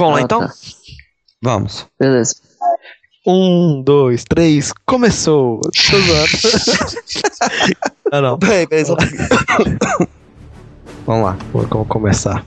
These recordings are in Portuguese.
Vamos lá Ah, então? tá. Vamos. Beleza. Um, dois, três, começou! Tô zoando. ah, não. Peraí, peraí, só... Vamos lá. Vamos começar.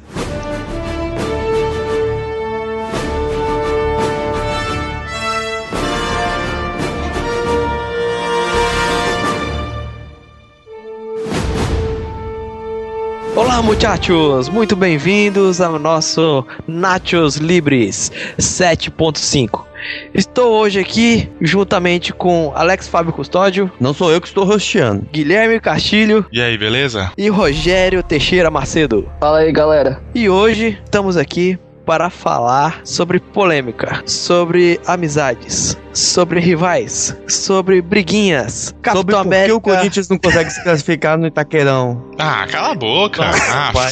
Olá, muchachos! Muito bem-vindos ao nosso Nachos Libres 7.5. Estou hoje aqui juntamente com Alex Fábio Custódio, Não sou eu que estou rosteando. Guilherme Castilho E aí, beleza? e Rogério Teixeira Macedo. Fala aí, galera. E hoje estamos aqui para falar sobre polêmica, sobre amizades, sobre rivais, sobre briguinhas. Sobre Capitão por que América. o Corinthians não consegue se classificar no Itaquerão. Ah, cala a boca. Ah, vai.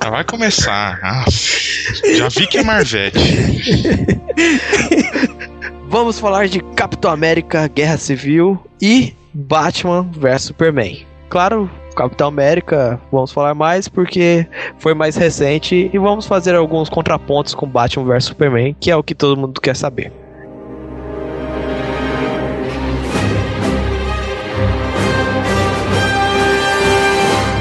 Ah, vai começar. Ah, já vi que é Marvete. Vamos falar de Capitão América, Guerra Civil e Batman vs Superman. Claro, Capitão América, vamos falar mais porque foi mais recente e vamos fazer alguns contrapontos com Batman vs Superman, que é o que todo mundo quer saber.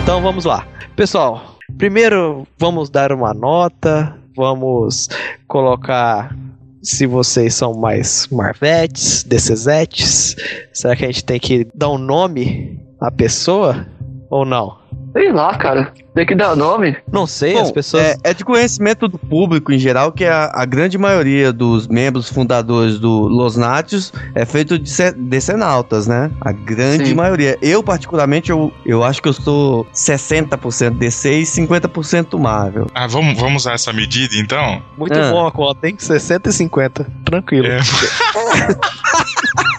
Então vamos lá. Pessoal, primeiro vamos dar uma nota, vamos colocar se vocês são mais Marvetes, DCzetes. Será que a gente tem que dar um nome à pessoa ou não? Sei lá, cara. Tem que dar nome. Não sei, Bom, as pessoas. é, é de conhecimento do público em geral que a, a grande maioria dos membros fundadores do Los Natios é feito de ce- decenautas, né? A grande Sim. maioria. Eu, particularmente, eu, eu acho que eu sou 60% DC e 50% Marvel. Ah, vamos, vamos usar essa medida então? Muito Ah. bom a conta, hein? 60 e 50. Tranquilo. É.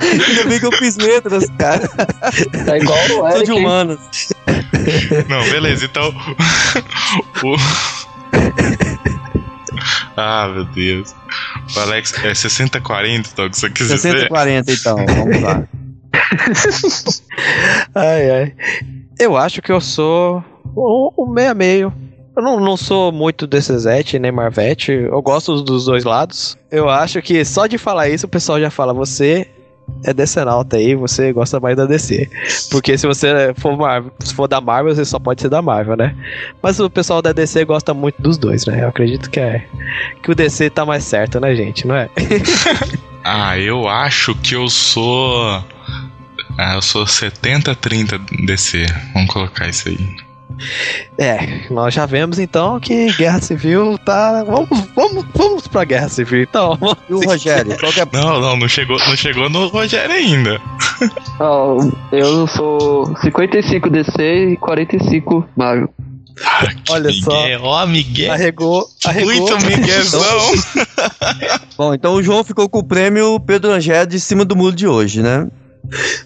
Ainda bem que eu fiz letras, cara. Tá igual o Sou Eric. de humanas. Não, beleza, então. o... Ah, meu Deus. O Alex é 60-40, então, que você quis 60 e dizer? 40, então. Vamos lá. Ai, ai. Eu acho que eu sou um um meio a meio. Eu não, não sou muito DCzete nem Marvete. Eu gosto dos dois lados. Eu acho que só de falar isso o pessoal já fala: você é decenalta aí, você gosta mais da DC. Porque se você for, Marvel, se for da Marvel, você só pode ser da Marvel, né? Mas o pessoal da DC gosta muito dos dois, né? Eu acredito que é que o DC tá mais certo, né, gente? Não é? Ah, eu acho que eu sou. Ah, eu sou 70-30 DC. Vamos colocar isso aí. É, nós já vemos então que Guerra Civil tá. Vamos, vamos, vamos pra Guerra Civil então. E o Rogério? Qual que é Não, não, não chegou, não chegou no Rogério ainda. Ó, eu sou 55 DC e 45 Marvel. Ah, Olha só. Miguel, Ó, Miguel. Arregou, arregou. Muito Miguelzão. Bom, então o João ficou com o prêmio Pedro Angé de cima do muro de hoje, né?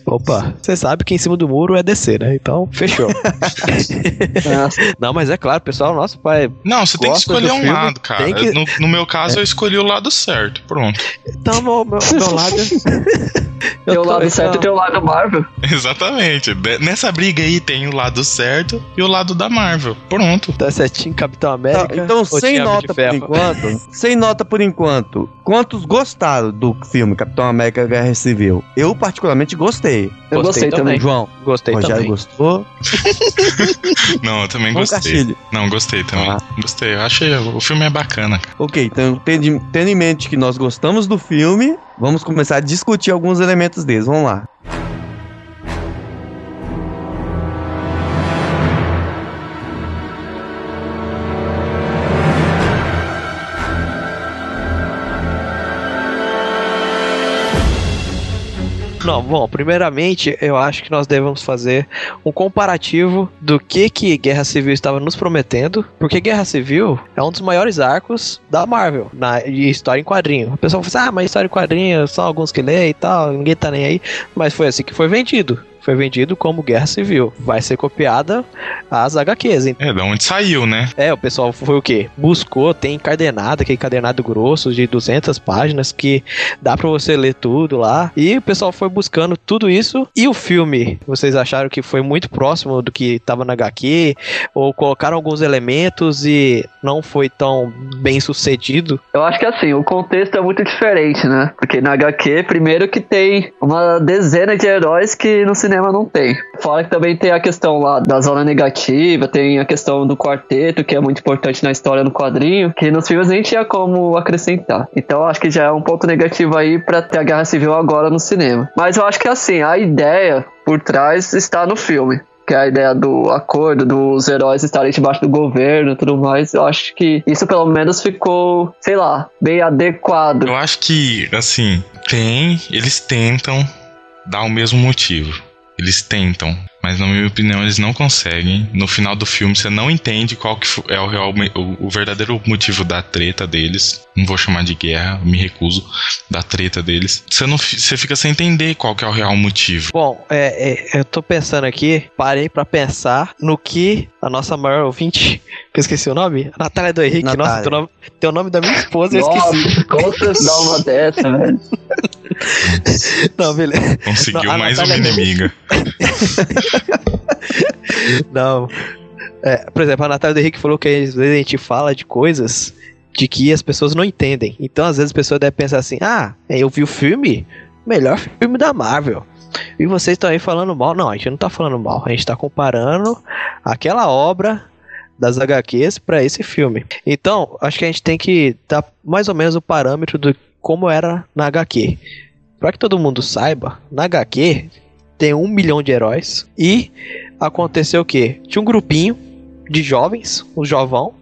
Opa, você sabe que em cima do muro é descer, né? Então, fechou. Não, mas é claro, pessoal, nosso pai. Não, você tem que escolher um filme, lado, cara. que- No, no meu caso, eu escolhi o lado certo. Pronto. Então, meu, meu, meu lado. tem o tô- lado então- certo e tem o lado Marvel. Exatamente. Nessa briga aí tem o lado certo e o lado da Marvel. Pronto. Então, é Team Capitão Tá, América. então, ou sem nota por enquanto. sem nota por enquanto. Quantos gostaram do filme Capitão América Guerra Civil? Eu, particularmente, gostei. Eu Gostei gostei, também. também. João, Gostei Rogério também. gostou. Não, eu também gostei. Castilho. Não, gostei também. Ah. Gostei. Eu achei. O filme é bacana. Ok, então, tendo, tendo em mente que nós gostamos do filme, vamos começar a discutir alguns elementos deles. Vamos lá. Não, bom, primeiramente eu acho que nós devemos fazer um comparativo do que que Guerra Civil estava nos prometendo, porque Guerra Civil é um dos maiores arcos da Marvel, na de história em quadrinho. O pessoal fala assim, ah, mas história em quadrinho, só alguns que lê e tal, ninguém tá nem aí, mas foi assim que foi vendido. Foi vendido como Guerra Civil. Vai ser copiada as HQs. hein? É, da onde saiu, né? É, o pessoal foi o quê? Buscou, tem encadernado, aquele encadernado grosso de 200 páginas que dá pra você ler tudo lá. E o pessoal foi buscando tudo isso. E o filme, vocês acharam que foi muito próximo do que tava na HQ? Ou colocaram alguns elementos e não foi tão bem sucedido? Eu acho que assim, o contexto é muito diferente, né? Porque na HQ, primeiro que tem uma dezena de heróis que no cinema não tem. Fora que também tem a questão lá da zona negativa, tem a questão do quarteto, que é muito importante na história no quadrinho, que nos filmes nem tinha como acrescentar. Então acho que já é um ponto negativo aí pra ter a Guerra Civil agora no cinema. Mas eu acho que assim, a ideia por trás está no filme que é a ideia do acordo, dos heróis estarem debaixo do governo e tudo mais, eu acho que isso pelo menos ficou, sei lá, bem adequado. Eu acho que, assim, tem, eles tentam dar o mesmo motivo. Eles tentam, mas na minha opinião eles não conseguem. No final do filme você não entende qual que é o real, o, o verdadeiro motivo da treta deles. Não vou chamar de guerra, me recuso da treta deles. Você não, você fica sem entender qual que é o real motivo. Bom, é, é, eu tô pensando aqui, parei pra pensar no que a nossa maior ouvinte, que eu esqueci o nome, a Natália do Henrique, Natália. nossa, tem o, nome, tem o nome da minha esposa, eu esqueci. Nossa, você dá uma dessa, velho? Não, beleza. Conseguiu Não, mais uma Natália- inimiga. Não. É, por exemplo, a Natália Henrique falou que às vezes a gente fala de coisas de que as pessoas não entendem. Então, às vezes, a pessoa deve pensar assim: ah, eu vi o filme, melhor filme da Marvel. E vocês estão aí falando mal. Não, a gente não tá falando mal. A gente tá comparando aquela obra das HQs para esse filme. Então, acho que a gente tem que dar mais ou menos o parâmetro do como era na HQ. Para que todo mundo saiba, na HQ tem um milhão de heróis e aconteceu o quê? Tinha um grupinho de jovens, o jovão,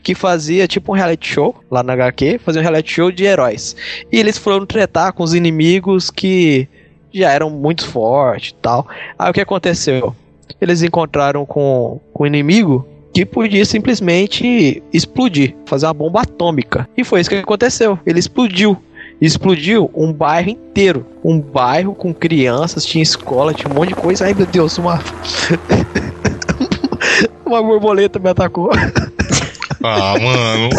que fazia tipo um reality show lá na HQ, fazia um reality show de heróis. E eles foram tretar com os inimigos que já eram muito fortes e tal. Aí o que aconteceu? Eles encontraram com, com um inimigo que podia simplesmente explodir, fazer uma bomba atômica. E foi isso que aconteceu. Ele explodiu. Explodiu um bairro inteiro. Um bairro com crianças, tinha escola, tinha um monte de coisa. Ai meu Deus, uma. uma borboleta me atacou. Ah, mano.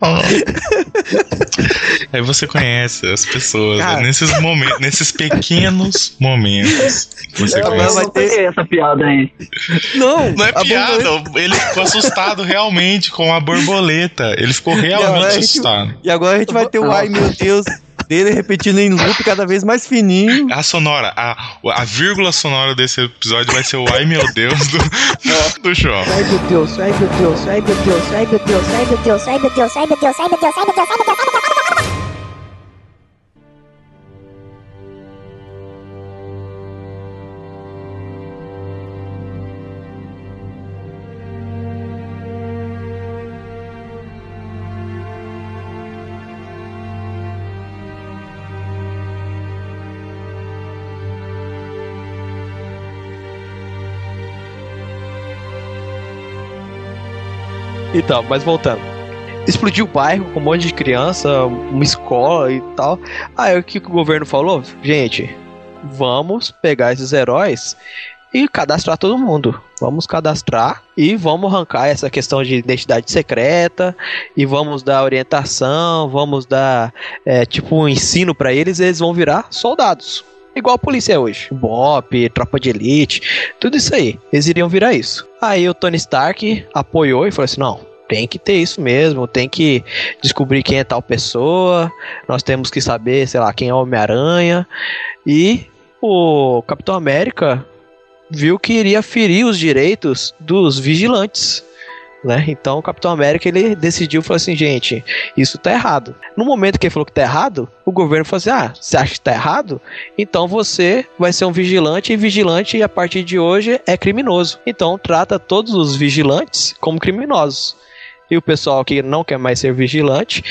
Ah. Aí você conhece as pessoas, Cara. né? nesses momentos, nesses pequenos momentos. Você Eu conhece. vai não ter- essa piada aí. Não, Não é piada, borboleta- ele ficou assustado realmente com a borboleta. Ele ficou realmente a gente- assustado. E agora a gente vai ter o ai meu Deus dele repetindo em loop cada vez mais fininho. A sonora, a, a vírgula sonora desse episódio vai ser o ai meu Deus do, do show. Ai meu Deus, ai meu Deus, ai meu Deus, ai meu Deus. Ai meu Deus, ai meu Deus, ai meu Deus, ai meu Deus, ai meu Deus, ai meu Deus, ai meu Deus, ai meu Deus. Então, mas voltando. Explodiu o bairro com um monte de criança, uma escola e tal. Aí o que o governo falou? Gente, vamos pegar esses heróis e cadastrar todo mundo. Vamos cadastrar e vamos arrancar essa questão de identidade secreta e vamos dar orientação, vamos dar é, tipo um ensino pra eles e eles vão virar soldados. Igual a polícia é hoje. BOP, tropa de elite, tudo isso aí. Eles iriam virar isso. Aí o Tony Stark apoiou e falou assim: não, tem que ter isso mesmo, tem que descobrir quem é tal pessoa, nós temos que saber, sei lá, quem é o Homem-Aranha. E o Capitão América viu que iria ferir os direitos dos vigilantes. Né? Então o Capitão América ele decidiu falou assim, gente, isso tá errado. No momento que ele falou que tá errado, o governo falou assim: "Ah, você acha que tá errado? Então você vai ser um vigilante e vigilante a partir de hoje é criminoso. Então trata todos os vigilantes como criminosos. E o pessoal que não quer mais ser vigilante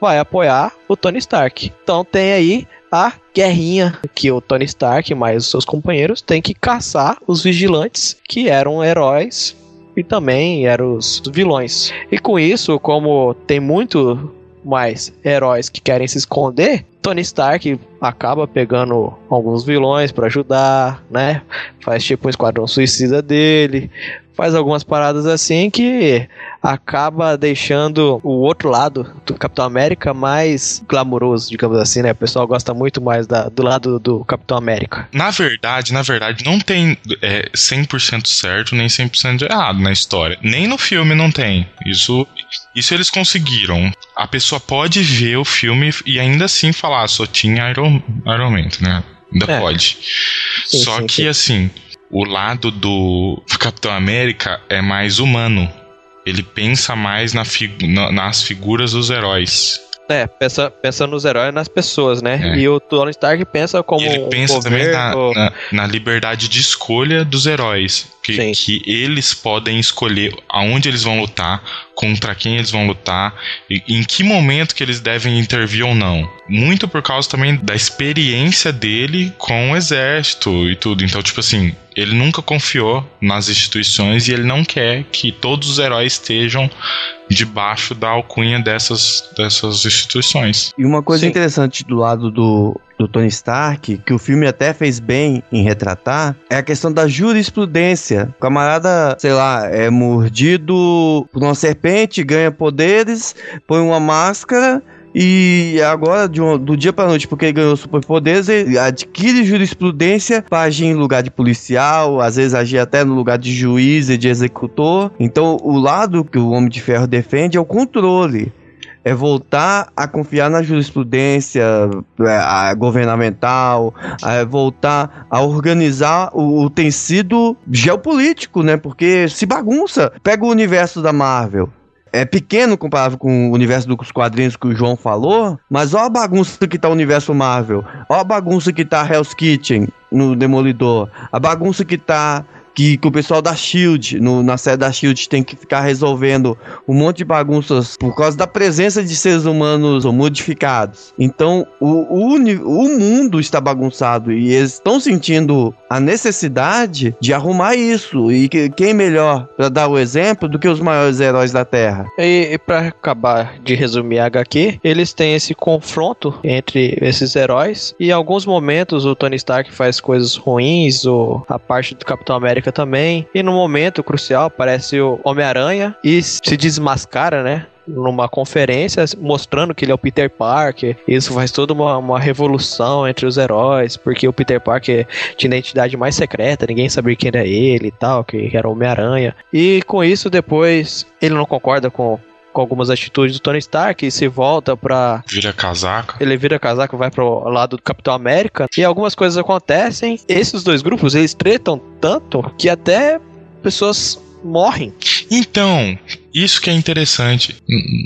vai apoiar o Tony Stark. Então tem aí a guerrinha que o Tony Stark mais os seus companheiros têm que caçar os vigilantes que eram heróis e também eram os vilões. E com isso, como tem muito mais heróis que querem se esconder, Tony Stark acaba pegando alguns vilões pra ajudar, né? Faz tipo um esquadrão suicida dele, faz algumas paradas assim que acaba deixando o outro lado do Capitão América mais glamouroso, digamos assim, né? O pessoal gosta muito mais da- do lado do Capitão América. Na verdade, na verdade, não tem é, 100% certo nem 100% errado na história. Nem no filme não tem. Isso, isso eles conseguiram. A pessoa pode ver o filme e ainda assim falar, só tinha Iron, Iron Man, né? Ainda É. pode. Sim, Só sim, que, sim. assim, o lado do Capitão América é mais humano. Ele pensa mais na figu- na- nas figuras dos heróis. É, pensa, pensa nos heróis e nas pessoas, né? É. E o Tony Stark pensa como E ele um pensa também na, governo... na, na liberdade de escolha dos heróis. Que, que eles podem escolher aonde eles vão lutar, contra quem eles vão lutar, e em que momento que eles devem intervir ou não. Muito por causa também da experiência dele com o exército e tudo. Então, tipo assim, ele nunca confiou nas instituições e ele não quer que todos os heróis estejam debaixo da alcunha dessas, dessas instituições. E uma coisa Sim. interessante do lado do, do Tony Stark, que o filme até fez bem em retratar, é a questão da jurisprudência. O camarada, sei lá, é mordido por uma serpente, ganha poderes, põe uma máscara. E agora, um- do dia pra noite, porque ele ganhou superpoderes, ele adquire jurisprudência para agir em lugar de policial, às vezes agir até no lugar de juiz e de executor. Então, o lado que o Homem de Ferro defende é o controle é voltar a confiar na jurisprudência é, governamental, é voltar a organizar o, o tecido geopolítico, né? Porque se bagunça. Pega o universo da Marvel. É pequeno comparado com o universo dos quadrinhos que o João falou, mas olha a bagunça que tá o universo Marvel. Olha a bagunça que tá Hell's Kitchen no Demolidor. A bagunça que tá que, o pessoal da Shield, no- na série da Shield, tem que ficar resolvendo um monte de bagunças por causa da presença de seres humanos modificados. Então, o, o, o mundo está bagunçado e eles estão sentindo a necessidade de arrumar isso. E que- quem melhor para dar o exemplo do que os maiores heróis da Terra? E, e para acabar de resumir a HQ, eles têm esse confronto entre esses heróis e em alguns momentos o Tony Stark faz coisas ruins, ou a parte do Capitão América também. E no momento crucial aparece o Homem-Aranha e se desmascara, né? Numa conferência mostrando que ele é o Peter Parker. Isso faz toda uma, uma revolução entre os heróis, porque o Peter Parker tinha a identidade mais secreta, ninguém sabia quem era ele e tal, que era o Homem-Aranha. E com isso, depois ele não concorda com, com algumas atitudes do Tony Stark e se volta pra. Vira casaca. Ele vira casaco, vai pro lado do Capitão América e algumas coisas acontecem. Esses dois grupos eles tretam tanto que até pessoas morrem. Então, isso que é interessante.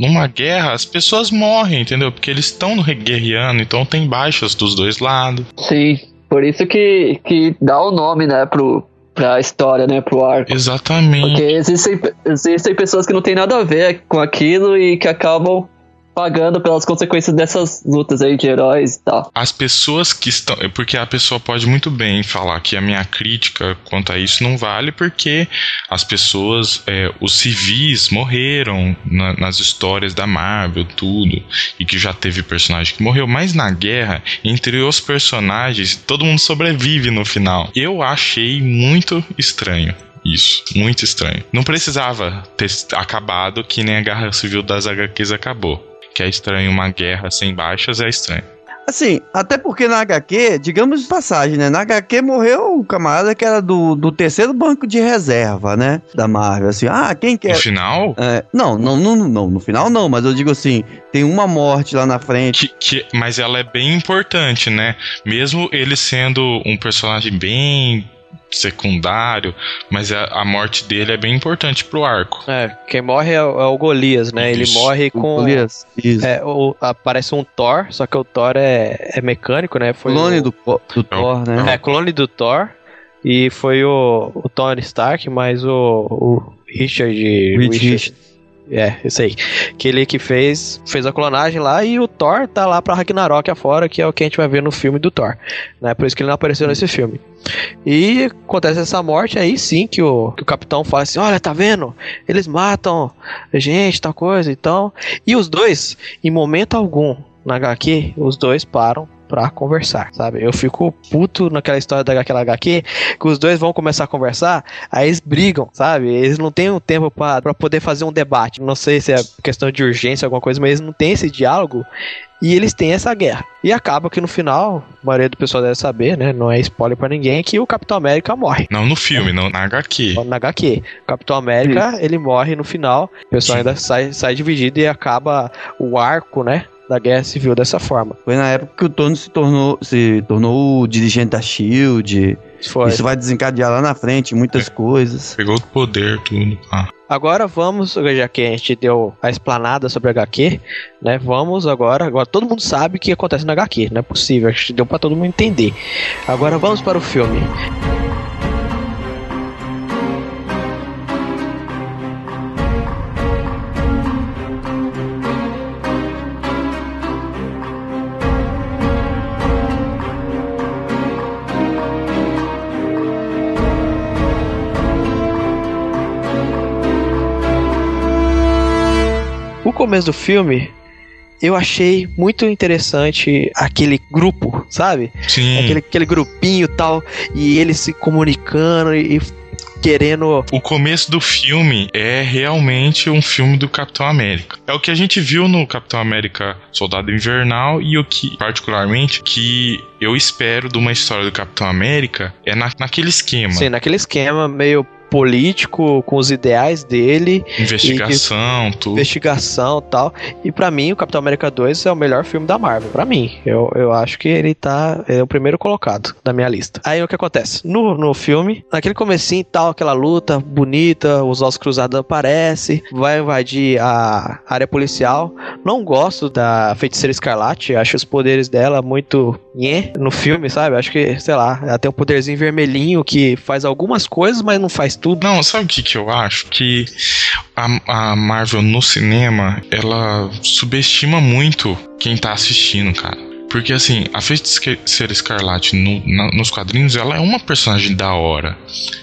Numa guerra, as pessoas morrem, entendeu? Porque eles estão no guerreando, então tem baixas dos dois lados. Sim, por isso que, que dá o nome, né, pro, pra história, né, pro arco. Exatamente. Porque existem, existem pessoas que não tem nada a ver com aquilo e que acabam pagando pelas consequências dessas lutas aí de heróis e tal. As pessoas que estão. é Porque a pessoa pode muito bem falar que a minha crítica quanto a isso não vale, porque as pessoas, é, os civis morreram na- nas histórias da Marvel, tudo, e que já teve personagem que morreu, mas na guerra, entre os personagens, todo mundo sobrevive no final. Eu achei muito estranho. Isso, muito estranho. Não precisava ter acabado que nem a Guerra Civil das HQs acabou. Que é estranho uma guerra sem baixas, é estranho. Assim, até porque na HQ, digamos de passagem, né? Na HQ morreu o camarada que era do, do terceiro banco de reserva, né? Da Marvel. Assim, ah, quem No quer. final, É, não, não, não, não, no final não, mas eu digo assim, tem uma morte lá na frente. que, que- mas ela é bem importante, né? Mesmo ele sendo um personagem bem secundário, mas a, a morte dele é bem importante pro arco. É, quem morre é, o é o Golias, né? Ele Isso. morre O com. Golias, Isso. É, o- aparece um Thor, só que o Thor é, é mecânico, né? Foi clone o- do, do Thor, né? É, clone do Thor. E foi o, o Tony Stark, mais o, o Richard Reed Richard- Richards. É, isso aí. Aquele que fez, fez a clonagem lá e o Thor tá lá pra Ragnarok afora, que é o que a gente vai ver no filme do Thor. Né? Por isso que ele não apareceu nesse filme. E acontece essa morte, aí sim que o, que o capitão fala assim: Olha, tá vendo? Eles matam gente, tal coisa, então. E os dois, em momento algum, na HQ, os dois param pra conversar, sabe? Eu fico puto naquela história daquela HQ, que os dois vão começar a conversar, aí eles brigam, sabe? Eles não têm um tempo pra pra poder fazer um debate. Não sei se é questão de urgência, alguma coisa, mas eles não têm esse diálogo. E eles têm essa guerra. E acaba que no final, a maioria do pessoal deve saber, né? Não é spoiler pra ninguém, que o Capitão América morre. Não no filme, não, na HQ. Na HQ. O Capitão América, ele morre no final. O pessoal Sim. ainda sai, sai dividido e acaba o arco, né? Da guerra civil dessa forma. Foi na época que o Tony se tornou, se tornou o dirigente da SHIELD. Foi. Isso vai desencadear lá na frente muitas coisas. Pegou o poder, tudo. Ah. Agora vamos, já que a gente deu a explanada sobre a HQ, né? Vamos agora, agora todo mundo sabe o que acontece na HQ, não é possível, acho que deu pra todo mundo entender. Agora vamos para o filme. Começo do filme eu achei muito interessante aquele grupo, sabe? Sim. Aquele, aquele grupinho e tal, e eles se comunicando e, e querendo. O começo do filme é realmente um filme do Capitão América. É o que a gente viu no Capitão América Soldado Invernal e o que, particularmente, que eu espero de uma história do Capitão América é na, naquele esquema. Sim, naquele esquema meio político, com os ideais dele, Investigação, tudo. investigação e tal. E pra mim, o Capitão América 2 é o melhor filme da Marvel. Pra mim, eu, eu acho que ele tá. É o primeiro colocado da minha lista. Aí o que acontece? No, no filme, naquele comecinho e tal, aquela luta bonita, os ossos cruzados aparecem, vai invadir a área policial. Não gosto da feiticeira escarlate, acho os poderes dela muito nhé no filme, sabe? Acho que, sei lá, ela tem um poderzinho vermelhinho que faz algumas coisas, mas não faz tudo. Não, sabe o que, que eu acho? Que a, a Marvel no cinema, ela subestima muito quem tá assistindo, cara. Porque assim, a Feiticeira Escarlate no- na- nos quadrinhos, ela é uma personagem da hora.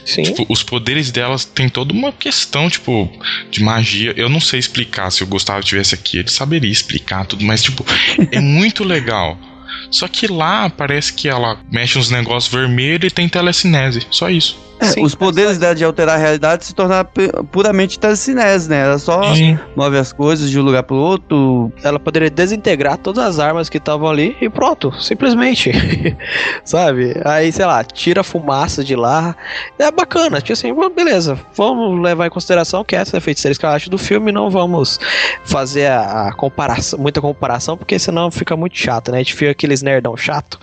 Sim. Tipo, os poderes delas tem toda uma questão, tipo, de magia. Eu não sei explicar. Se o Gustavo estivesse aqui, ele saberia explicar tudo, mas, tipo, é muito legal. Só que lá parece que ela mexe uns negócios vermelhos e tem telecinese. Só isso. É, Sim, os poderes dela de alterar a realidade se tornar pu- puramente telecinese, né? Ela só Sim. move as coisas de um lugar pro outro. ela poderia desintegrar todas as armas que estavam ali e pronto, simplesmente. Sabe? Aí, sei lá, tira a fumaça de lá. É bacana, tipo assim, beleza, vamos levar em consideração que essa é a feiticeira escarlate do filme, não vamos fazer a, comparação, muita comparação, porque senão fica muito chato, né? A gente fica aqueles nerdão chato,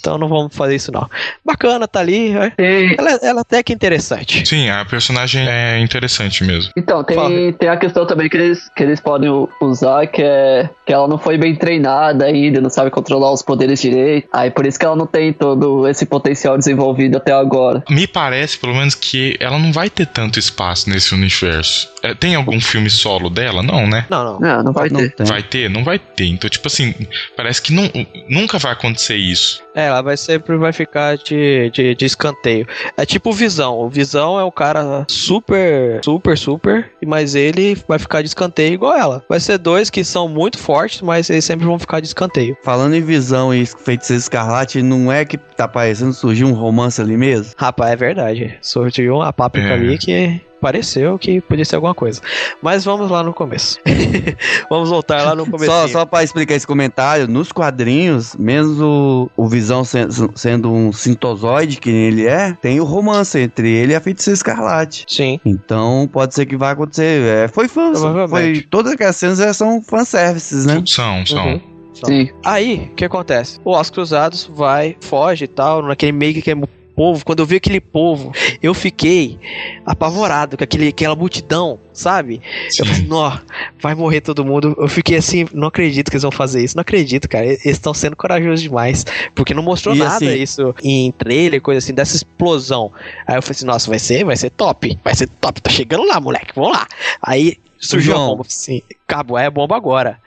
então não vamos fazer isso não. Bacana, tá ali, é. Tem- ela, ela até que é interessante. Sim, a personagem é interessante mesmo. Então, Fala. tem, tem a questão também que eles, que eles podem usar, que é que ela não foi bem treinada ainda, não sabe controlar os poderes direito. Aí por isso que ela não tem todo esse potencial desenvolvido até agora. Me parece, pelo menos, que ela não vai ter tanto espaço nesse universo. É, tem algum filme solo dela? Não, né? Não, não. Não, não vai não ter. tem. Vai ter? Não vai ter. Então, tipo assim, parece que não, nunca vai acontecer isso. É, ela vai sempre vai ficar de, de, de escanteio. É tipo o Visão. O Visão é um cara super, super, super, mas ele vai ficar de escanteio igual ela. Vai ser dois que são muito fortes, mas eles sempre vão ficar de escanteio. Falando em visão e feiticeiro escarlate, não é que tá parecendo surgir um romance ali mesmo? Rapaz, é verdade. Surgiu uma páprica É. ali que pareceu que podia ser alguma coisa. Mas vamos lá no começo. vamos voltar lá no começo. Só, só pra explicar esse comentário, nos quadrinhos, mesmo o, o Visão sen- sendo um sintozoide, que ele é, tem o romance entre ele e a feiticeira escarlate. Sim. Então pode ser que vai acontecer. É, foi fã. Foi, todas aquelas cenas são fanservices, né? São, são. Uhum. Sim. Aí, o que acontece? O Os Cruzados vai, foge e tal, naquele meio que aquele povo. Quando eu vi aquele povo, eu fiquei apavorado com aquele, aquela multidão, sabe? Eu falei, Sim. nó, vai morrer todo mundo. Eu fiquei assim, não acredito que eles vão fazer isso. Não acredito, cara. Eles estão sendo corajosos demais. Porque não mostrou E nada assim- isso em trailer, coisa assim, dessa explosão. Aí eu falei assim, nossa, vai ser, vai ser top. Vai ser top. Tá chegando lá, moleque. Vamos lá. Aí surgiu João. a bomba. Sim, acabou, é a bomba agora.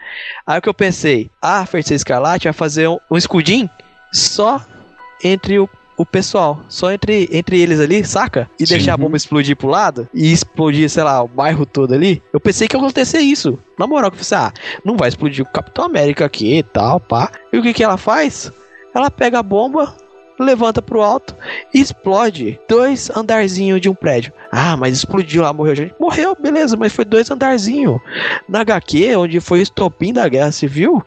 Aí o que eu pensei, a Feiticeira Escarlate vai fazer um, um escudim só entre o, o pessoal, só entre, entre eles ali, saca? E Sim. deixar a bomba explodir pro lado e explodir, sei lá, o bairro todo ali. Eu pensei que ia acontecer isso. Na moral, que eu pensei, ah, não vai explodir o Capitão América aqui e tal, pá. E o que que ela faz? Ela pega a bomba, levanta pro alto e explode dois andarzinhos de um prédio. Ah, mas explodiu lá, morreu gente. Morreu, beleza, mas foi dois andarzinhos. Na HQ, onde foi o estopim da guerra civil,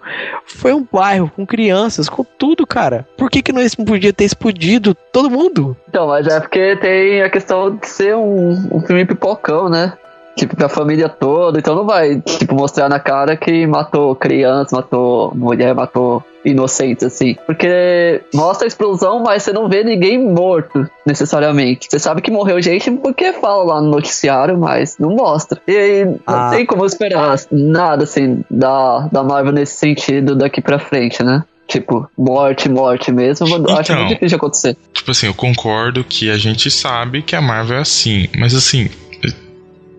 foi um bairro com crianças, com tudo, cara. Por que que não podia ter explodido todo mundo? Então, mas é porque tem a questão de ser um, um filme pipocão, né? Tipo, pra família toda, então não vai, tipo, mostrar na cara que matou criança, matou mulher, matou inocentes, assim. Porque mostra a explosão, mas você não vê ninguém morto, necessariamente. Você sabe que morreu gente porque fala lá no noticiário, mas não mostra. E aí, não Ah. tem como esperar nada, assim, da, da Marvel nesse sentido daqui pra frente, né? Tipo, morte, morte mesmo, eu acho Então. muito difícil de acontecer. Tipo assim, eu concordo que a gente sabe que a Marvel é assim, mas assim.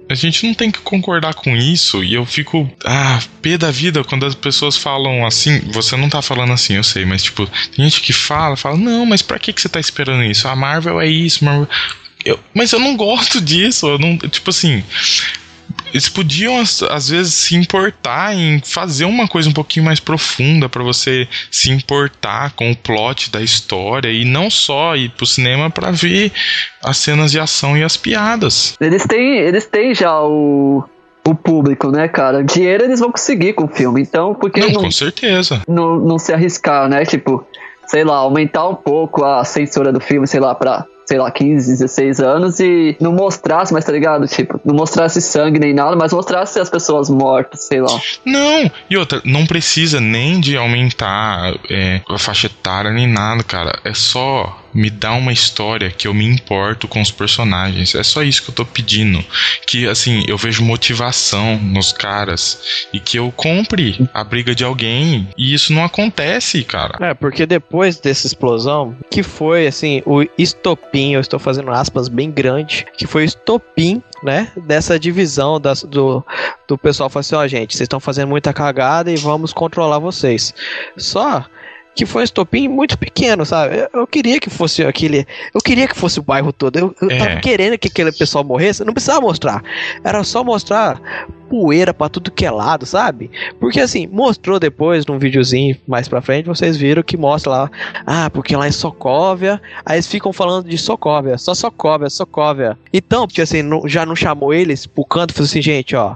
A gente não tem que concordar com isso e eu fico, ah, pé da vida quando as pessoas falam assim. Você não tá falando assim, eu sei, mas tipo, tem gente que fala, fala, não, mas pra que, que você tá esperando isso? A Marvel é isso, Marvel. Eu, mas eu não gosto disso, eu não. Tipo assim. Eles podiam, às, vezes, se importar em fazer uma coisa um pouquinho mais profunda pra você se importar com o plot da história e não só ir pro cinema pra ver as cenas de ação e as piadas. Eles têm, eles têm já o, o público, né, cara? Dinheiro eles vão conseguir com o filme, então por que Não, não, com certeza. não, não se arriscar, né? Tipo, sei lá, aumentar um pouco a censura do filme, sei lá, pra, sei lá, 15, 16 anos e não mostrasse, mas tá ligado? Tipo, não mostrasse sangue nem nada, mas mostrasse as pessoas mortas, sei lá. Não, e outra, não precisa nem de aumentar é, a faixa etária nem nada, cara. É só me dar uma história que eu me importo com os personagens. É só isso que eu tô pedindo. Que, assim, eu vejo motivação nos caras e que eu compre a briga de alguém. E isso não acontece, cara. É, porque depois dessa explosão, que foi assim, o estopim, eu estou fazendo aspas bem grande, que foi o estopim, né, dessa divisão das, do, do pessoal falou assim, ó, gente, vocês estão fazendo muita cagada e vamos controlar vocês. Só que foi um estopim muito pequeno, sabe? Eu, queria que fosse aquele. Eu queria que fosse o bairro todo. Eu, eu É. tava querendo que aquele pessoal morresse. Não precisava mostrar. Era só mostrar poeira pra tudo que é lado, sabe? Porque assim, mostrou depois num videozinho mais pra frente, vocês viram que mostra lá, ah, porque lá em Sokovia, aí eles ficam falando de Sokovia, só Sokovia, Sokovia. Então, porque assim, não- já não chamou eles pro canto e falou assim, gente, ó,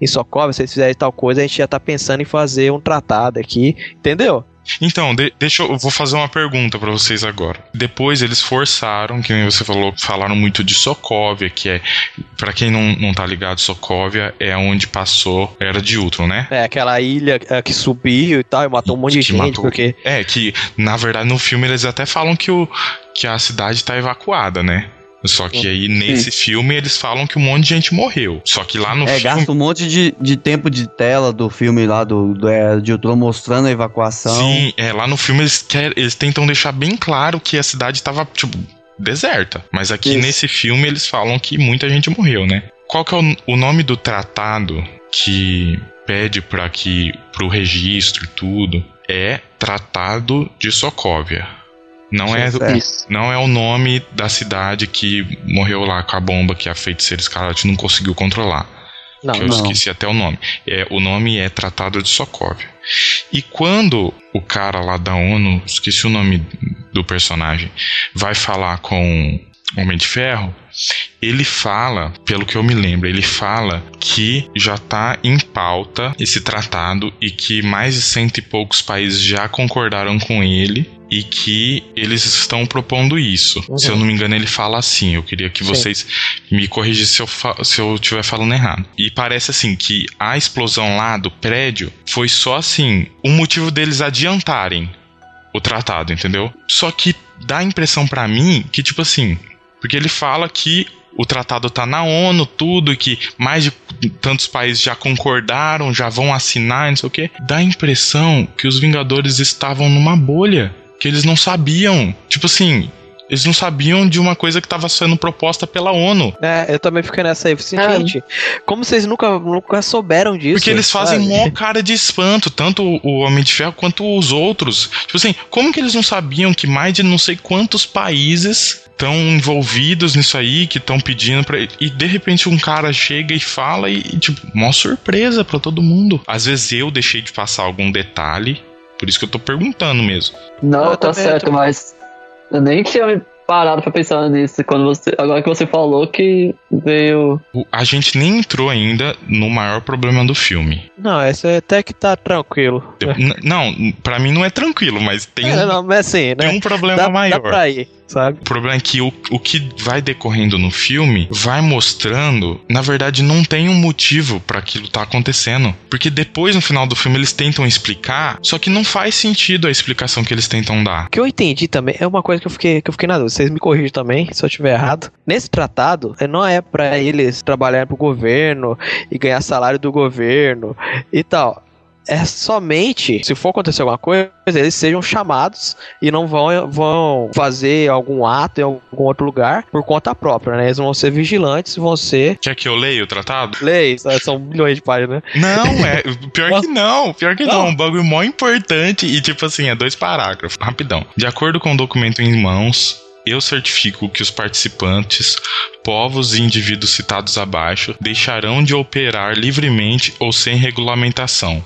em Sokovia, se vocês fizerem tal coisa, a gente já tá pensando em fazer um tratado aqui, entendeu? Então, de- deixa eu, eu vou fazer uma pergunta pra vocês agora. Depois eles forçaram, que nem você falou, falaram muito de Sokovia, que é, Pra quem não, não tá ligado, Sokovia é onde passou Era de Ultron, né? É, aquela ilha é, que subiu e tal, e matou um monte de gente, matou- porque... É, que na verdade no filme eles até falam que, o, que a cidade tá evacuada, né? Só que aí nesse filme eles falam que um monte de gente morreu. Só que lá no É, filme. gasta um monte de, de tempo de tela do filme lá do, do é, de Ultron mostrando a evacuação. Sim, é, lá no filme eles, quer, eles tentam deixar bem claro que a cidade tava, tipo, deserta. Mas aqui Isso. nesse filme eles falam que muita gente morreu, né? Qual que é o, o nome do tratado que pede para que pro registro e tudo? É Tratado de Sokovia. Não é. Isso. não é o nome da cidade que morreu lá com a bomba que a feiticeira Escarlate não conseguiu controlar. Não, que eu não. esqueci até o nome. É, o nome é Tratado de Sokovia. E quando o cara lá da ONU, esqueci o nome do personagem, vai falar com o Homem de Ferro, ele fala, pelo que eu me lembro, ele fala que já tá em pauta esse tratado e que mais de cento e poucos países já concordaram com ele e que eles estão propondo isso. Uhum. Se eu não me engano, ele fala assim. Eu queria que Sim. vocês me corrigissem se eu, se eu estiver falando errado. E parece assim que a explosão lá do prédio foi só assim, um motivo deles adiantarem o tratado, entendeu? Só que dá a impressão pra mim que, tipo assim, porque ele fala que o tratado tá na ONU, tudo, e que mais de tantos países já concordaram, já vão assinar, não sei o quê. Dá a impressão que os Vingadores estavam numa bolha, que eles não sabiam. Tipo assim, Eles não sabiam de uma coisa que estava sendo proposta pela ONU. É, eu também fiquei nessa aí. Assim, É. gente, como vocês nunca, nunca souberam disso? Porque eles fazem sabe? mó cara de espanto, tanto o Homem de Ferro quanto os outros. Tipo assim, como que eles não sabiam que mais de não sei quantos países estão envolvidos nisso aí, que estão pedindo pra. E de repente um cara chega e fala e, e, tipo, mó surpresa pra todo mundo. Às vezes eu deixei de passar algum detalhe, por isso que eu tô perguntando mesmo. Não, tá também, certo, eu mas eu nem tinha me parado pra pensar nisso quando você. Agora que você falou que veio. O- A gente nem entrou ainda no maior problema do filme. Não, esse até que tá tranquilo. Não, pra mim não é tranquilo, mas tem, É, um, não, mas assim, tem né? um problema dá, maior. dá pra ir, sabe? O problema é que o, o que vai decorrendo no filme vai mostrando, na verdade, não tem um motivo pra aquilo tá acontecendo. Porque depois, no final do filme, eles tentam explicar, só que não faz sentido a explicação que eles tentam dar. O que eu entendi também é uma coisa que eu fiquei, que eu fiquei na dúvida. Vocês me corrigem também, se eu estiver errado. Nesse tratado, eh, não é pra eles trabalharem pro governo e ganhar salário do governo e tal. É somente se for acontecer alguma coisa, eles sejam chamados e não vão, vão fazer algum ato em algum outro lugar por conta própria, né? Eles vão ser vigilantes, vão ser Quer que eu leia o tratado? leis, eh, são milhões de páginas, né? Não, é. Pior que não. Pior que não. Não. Um bagulho mó importante. E, tipo assim, é dois parágrafos. Rapidão. De acordo com o documento em mãos. Eu certifico que os participantes, povos e indivíduos citados abaixo, deixarão de operar livremente ou sem regulamentação,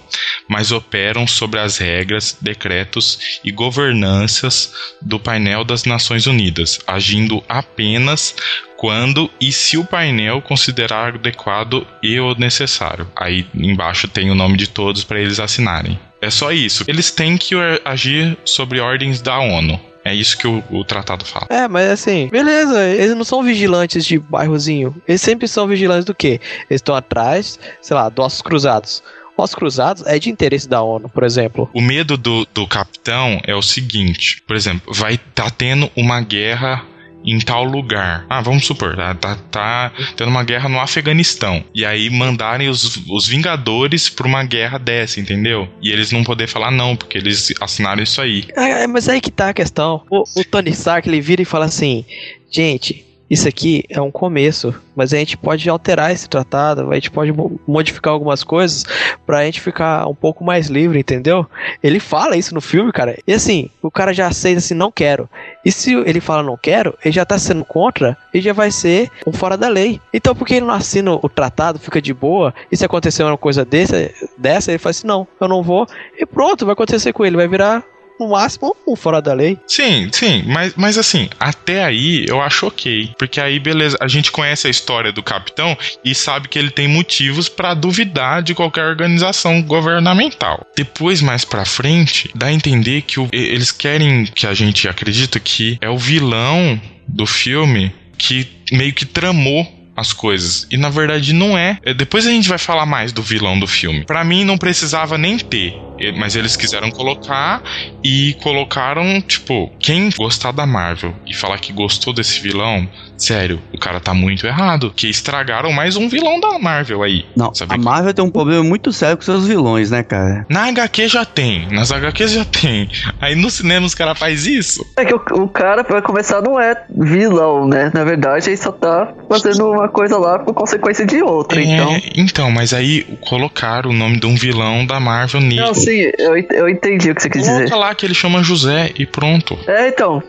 mas operam sobre as regras, decretos e governanças do painel das Nações Unidas, agindo apenas quando e se o painel considerar adequado e ou necessário. Aí embaixo tem o nome de todos para eles assinarem. É só isso. Eles têm que agir sobre ordens da ONU. É isso que o, o tratado fala. É, mas assim, beleza, eles não são vigilantes de bairrozinho. Eles sempre são vigilantes do quê? Eles estão atrás, sei lá, dos cruzados. Ossos cruzados é de interesse da ONU, por exemplo. O medo do, do capitão é o seguinte: por exemplo, vai tá tendo uma guerra em tal lugar. Ah, vamos supor, tá, tá, tá tendo uma guerra no Afeganistão. E aí mandarem os, os Vingadores pra uma guerra dessa, entendeu? E eles não poder falar não, porque eles assinaram isso aí. É, mas aí que tá a questão. O, o Tony Stark ele vira e fala assim: gente, isso aqui é um começo, mas a gente pode alterar esse tratado, a gente pode mo- modificar algumas coisas pra gente ficar um pouco mais livre, entendeu? Ele fala isso no filme, cara. E assim, o cara já aceita assim, não quero. E se ele fala não quero, ele já tá sendo contra, ele já vai ser um fora da lei. Então por que ele não assina o tratado, fica de boa, e se acontecer uma coisa desse, dessa, ele fala assim, não, eu não vou, e pronto, vai acontecer com ele, vai virar no máximo um fora da lei. Sim, sim, mas, mas assim, até aí eu acho ok. Porque aí, beleza, a gente conhece a história do capitão e sabe que ele tem motivos pra duvidar de qualquer organização governamental. Depois, mais pra frente, dá a entender que o- eles querem que a gente acredita que é o vilão do filme que meio que tramou as coisas. E na verdade não é. É, Depois a gente vai falar mais do vilão do filme. Pra mim não precisava nem ter, mas eles quiseram colocar e colocaram, tipo, quem gostar da Marvel e falar que gostou desse vilão, sério, o cara tá muito errado, que estragaram mais um vilão da Marvel aí. Não, Sabe a que- Marvel tem um problema muito sério com seus vilões, né, cara? Na HQ já tem, nas HQs já tem. Aí no cinema os caras faz isso. É que o, o cara, pra começar, não é vilão, né? Na verdade, ele só tá fazendo uma coisa lá por consequência de outra. É, Então. então, mas aí colocaram o nome de um vilão da Marvel nele. Não, sim, eu, eu entendi o que você quis dizer. Coloca lá que ele chama José e pronto. É, então.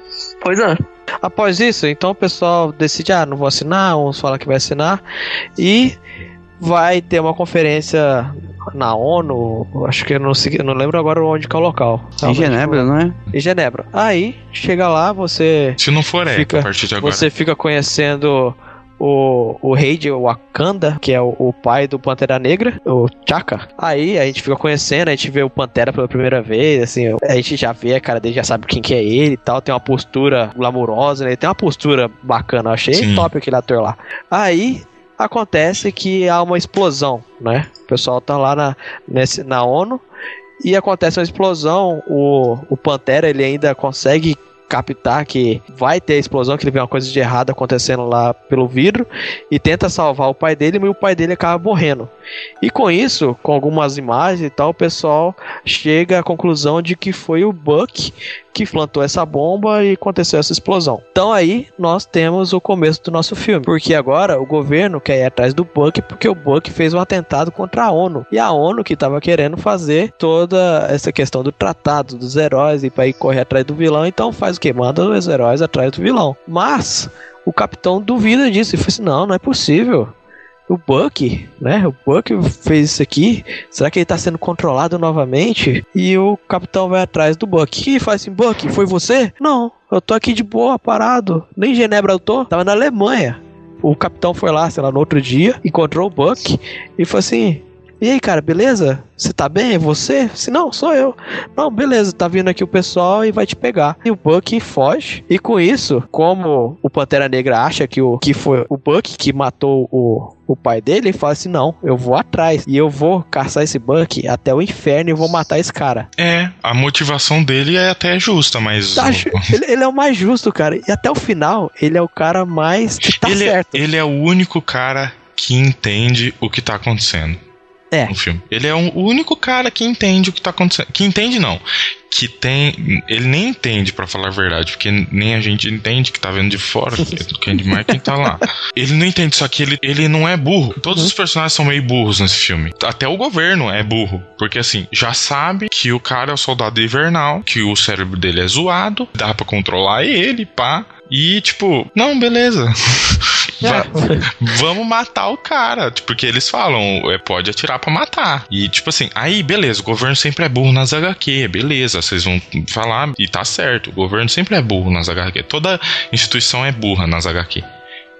Pois é. Após isso, então o pessoal decide, ah, não vou assinar, uns falam que vai assinar, e vai ter uma conferência na ONU, acho que eu não, sei, não lembro agora onde que é o local. Em Genebra, não é? Em Genebra. Aí, chega lá, você, Se não for é, Fica- a partir de agora. você fica conhecendo o, o rei de Wakanda, que é o, o pai do Pantera Negra, o Chaka. Aí a gente fica conhecendo, a gente vê o Pantera pela primeira vez, assim, a gente já vê a cara dele, já sabe quem que é ele e tal, tem uma postura glamurosa, né? Ele tem uma postura bacana, eu achei Sim. top aquele ator lá. Aí acontece que há uma explosão, né? O pessoal tá lá na, nesse, na ONU e acontece uma explosão, o, o Pantera ele ainda consegue captar que vai ter a explosão, que ele vê uma coisa de errado acontecendo lá pelo vidro e tenta salvar o pai dele, mas o pai dele acaba morrendo. E com isso, com algumas imagens e tal, o pessoal chega à conclusão de que foi o Buck que plantou essa bomba e aconteceu essa explosão. Então aí nós temos o começo do nosso filme, porque agora o governo quer ir atrás do Buck porque o Buck fez um atentado contra a ONU. E a ONU que estava querendo fazer toda essa questão do tratado dos heróis e para ir correr atrás do vilão, então faz o que? Manda os heróis atrás do vilão. Mas o capitão duvida disso e fala assim: "Não, não é possível o Buck, né? O Buck fez isso aqui. Será que ele tá sendo controlado novamente? E o capitão vai atrás do Buck. E faz assim: Buck, foi você? Não, eu tô aqui de boa, parado. Nem em Genebra eu tô. Tava na Alemanha. O capitão foi lá, sei lá, no outro dia, encontrou o Buck e falou assim: e aí, cara, beleza? Você tá bem? É você? Se não, sou eu. Não, beleza, tá vindo aqui o pessoal e vai te pegar. E o Buck foge. E com isso, como o Pantera Negra acha que, o, que foi o Buck que matou o, o pai dele, ele fala assim: não, eu vou atrás. E eu vou caçar esse Buck até o inferno e vou matar esse cara. É, a motivação dele é até justa, mas. Tá ele, ele é o mais justo, cara. E até o final, ele é o cara mais que tá ele, certo. É, ele é o único cara que entende o que tá acontecendo. É. No filme. Ele é um- o único cara que entende o que tá acontecendo. Que entende, não. Que tem. Ele nem entende, pra falar a verdade, porque nem a gente entende que tá vendo de fora, o Candy Martin tá lá. Ele não entende, só que ele, ele não é burro. Todos os personagens são meio burros nesse filme. Até o governo é burro. Porque assim, já sabe que o cara é o soldado invernal, que o cérebro dele é zoado, dá pra controlar ele, pá. E tipo, não, beleza. Va- Vamos matar o cara. Tipo, Porque eles falam, é, pode atirar pra matar. E tipo assim, aí beleza, o governo sempre é burro nas HQ, beleza, vocês vão falar e tá certo. O governo sempre é burro nas HQ. Toda instituição é burra nas HQ.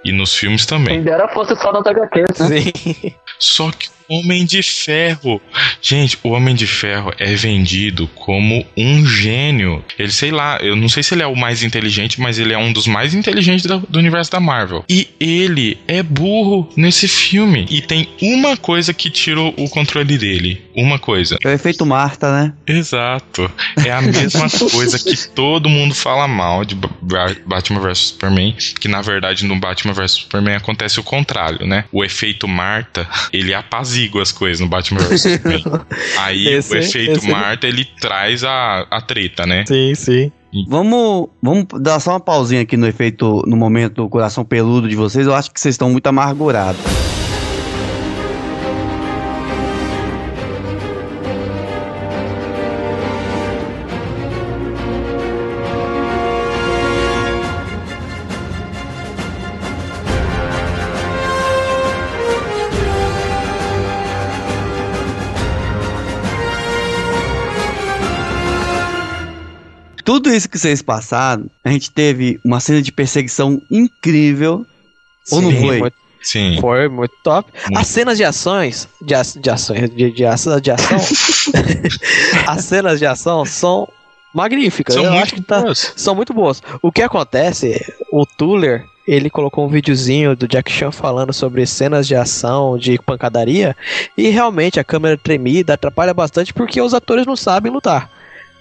E nos filmes também. Quem dera fosse só nas HQs, né? Sim. Só que Homem de Ferro. Gente, o Homem de Ferro é vendido como um gênio. Ele, sei lá, eu não sei se ele é o mais inteligente, mas ele é um dos mais inteligentes da- do universo da Marvel. E ele é burro nesse filme. E tem uma coisa que tira o controle dele. Uma coisa. É o efeito Marta, né? Exato. É a mesma coisa que todo mundo fala mal de Ba- Ba- Batman vs Superman, que na verdade no Batman vs Superman acontece o contrário, né? O efeito Marta, ele apazigua as coisas no Batman vs Superman. Aí Esse- o efeito esse- Marta, ele traz a, a treta, né? Sim, sim. Vamos, vamos dar só uma pausinha aqui no efeito, no momento do coração peludo de vocês. Eu acho que vocês estão muito amargurados. Tudo isso que vocês passaram, a gente teve uma cena de perseguição incrível. Ou não Sim, foi? muito- Sim. Foi muito top. Muito. As cenas de ações, de, a- de ações, de, de, ação, de ação, as cenas de ação são magníficas. São Eu muito acho que tá, boas. são muito boas. O que acontece, o Tuller, ele colocou um videozinho do Jack Chan falando sobre cenas de ação, de pancadaria, e realmente a câmera tremida atrapalha bastante porque os atores não sabem lutar.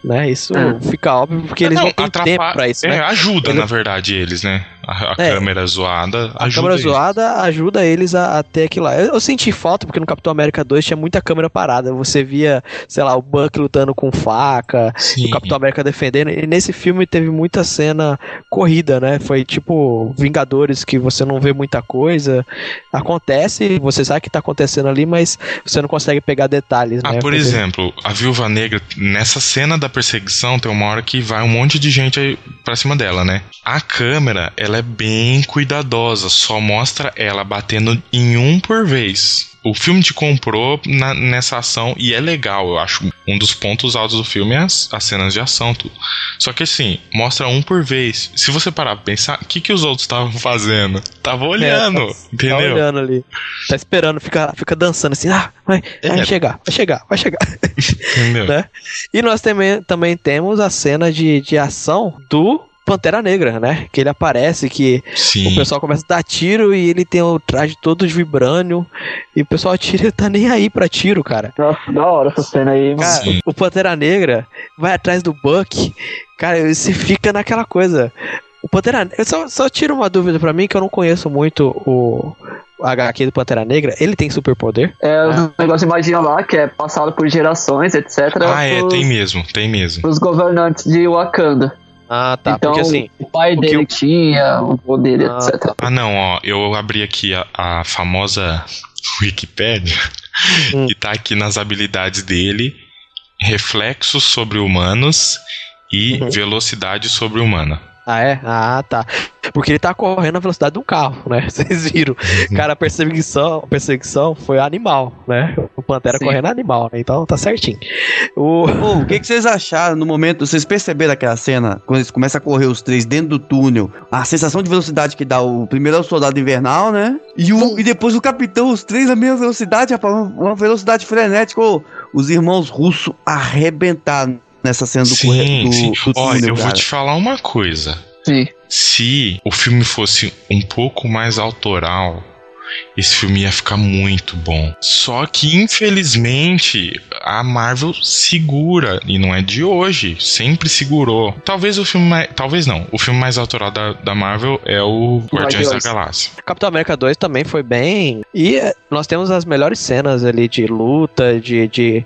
Né? Isso É. fica óbvio porque eles não, têm tempo pra isso, é, né? ajuda, Ele- na verdade, eles, né? A, a É. câmera zoada A ajuda câmera eles. zoada ajuda eles a, a ter aquilo lá. Eu, eu senti falta porque no Capitão América 2 tinha muita câmera parada. Você via, sei lá, o Buck lutando com faca, Sim. o Capitão América defendendo. E nesse filme teve muita cena corrida, né? Foi tipo Vingadores, que você não vê muita coisa. Acontece, você sabe que tá acontecendo ali, mas você não consegue pegar detalhes, Ah, né? por exemplo, a Viúva Negra, nessa cena da perseguição, tem uma hora que vai um monte de gente aí pra cima dela, né? A câmera, ela é bem cuidadosa, só mostra ela batendo em um por vez. O filme te comprou na- nessa ação e é legal, eu acho. Um dos pontos altos do filme é as, as cenas de ação, tudo. Só que assim, mostra um por vez. Se você parar pra pensar, o que, que os outros estavam fazendo? Tava olhando, É, tá- Tá entendeu? olhando ali. Tá esperando, fica, fica dançando assim. Ah, vai, vai É. chegar, vai chegar, vai chegar. entendeu? né? E nós também, também temos a cena de, de ação do Pantera Negra, né? Que ele aparece, que Sim. o pessoal começa a dar tiro e ele tem o traje todo de vibrânio. E o pessoal atira e tá nem aí pra tiro, cara. Nossa, da hora essa cena aí, mano. Cara, Sim. o Pantera Negra vai atrás do Buck Cara, você fica naquela coisa. O Pantera Negra. Só, só tira uma dúvida pra mim que eu não conheço muito o, HQ do Pantera Negra. Ele tem superpoder? É o negócio de magia lá, que é passado por gerações, etc. Ah, é, pros, tem mesmo, tem mesmo. pros governantes de Wakanda. Ah, tá. então, porque assim. o pai dele eu- tinha o poder, Ah, etc. Ah, não, ó, eu abri aqui a, a famosa Wikipédia Hum. e tá aqui nas habilidades dele reflexos sobre humanos e Uhum. velocidade sobre humana. Ah, é? Ah, tá. Porque ele tá correndo na velocidade de um carro, né? Vocês viram. Cara, a perseguição, a perseguição foi animal, né? Pantera Sim. correndo animal, né? Então tá certinho. O... Pô, o que, que vocês acharam no momento? Vocês perceberam aquela cena? Quando eles começam a correr os três dentro do túnel, a sensação de velocidade que dá o primeiro é o soldado invernal, né? E, o, e depois o capitão, os três na mesma velocidade, rapaz, uma, velocidade frenética. Os irmãos russos arrebentaram nessa cena do, corre- Sim, do, sim. do túnel. Olha, eu vou cara. te falar uma coisa. Sim. Se o filme fosse um pouco mais autoral, esse filme ia ficar muito bom. Só que, infelizmente, a Marvel segura, e não é de hoje, sempre segurou. Talvez o filme mais. Talvez não. O filme mais autoral da, da Marvel é o Guardiões da. Galáxia. Capitão América 2 também foi bem. E eh, nós temos as melhores cenas ali de luta, de. de...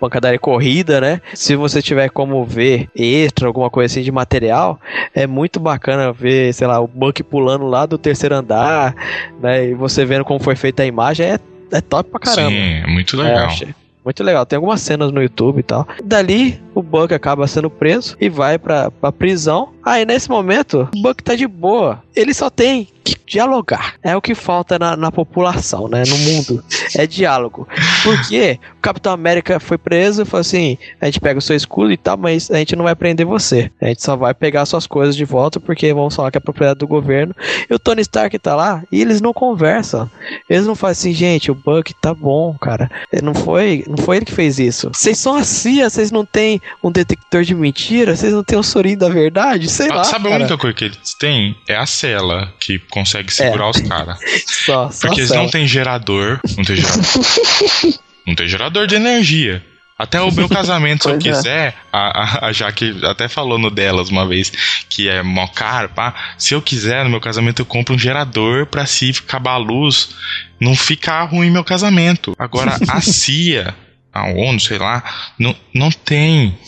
Pancadaria corrida, né? Se você tiver como ver extra, alguma coisa assim de material, é muito bacana ver, sei lá, o Buck pulando lá do terceiro andar, né? E você vendo como foi feita a imagem, é, é top pra caramba. Sim, é muito É, legal. achei muito legal. Tem algumas cenas no YouTube e tal. Dali, o Buck acaba sendo preso e vai pra, pra prisão. Aí, nesse momento, o Buck tá de boa. Ele só tem dialogar. É o que falta na, na população, né? No mundo. É diálogo. Porque o Capitão América foi preso e falou assim: a gente pega o seu escudo e tal, mas a gente não vai prender você. A gente só vai pegar suas coisas de volta porque vamos falar que é propriedade do governo. E o Tony Stark tá lá e eles não conversam. Eles não fazem assim, gente, o Buck tá bom, cara. Não foi, não foi ele que fez isso. Vocês são a CIA, vocês não têm um detector de mentira, vocês não têm um sorinho da verdade, sei Ah, lá. Sabe a cara. única coisa que eles têm? É a cela que consegue segurar os caras. Só, só Porque eles não têm gerador. Não tem gerador. não tem gerador de energia. Até o meu casamento, se eu é. quiser, a, a, a Jaque até falou no delas uma vez que é mó caro, pá. Se eu quiser, no meu casamento, eu compro um gerador pra se acabar a luz, não ficar ruim meu casamento. Agora, a CIA, a ONU, sei lá, não, não tem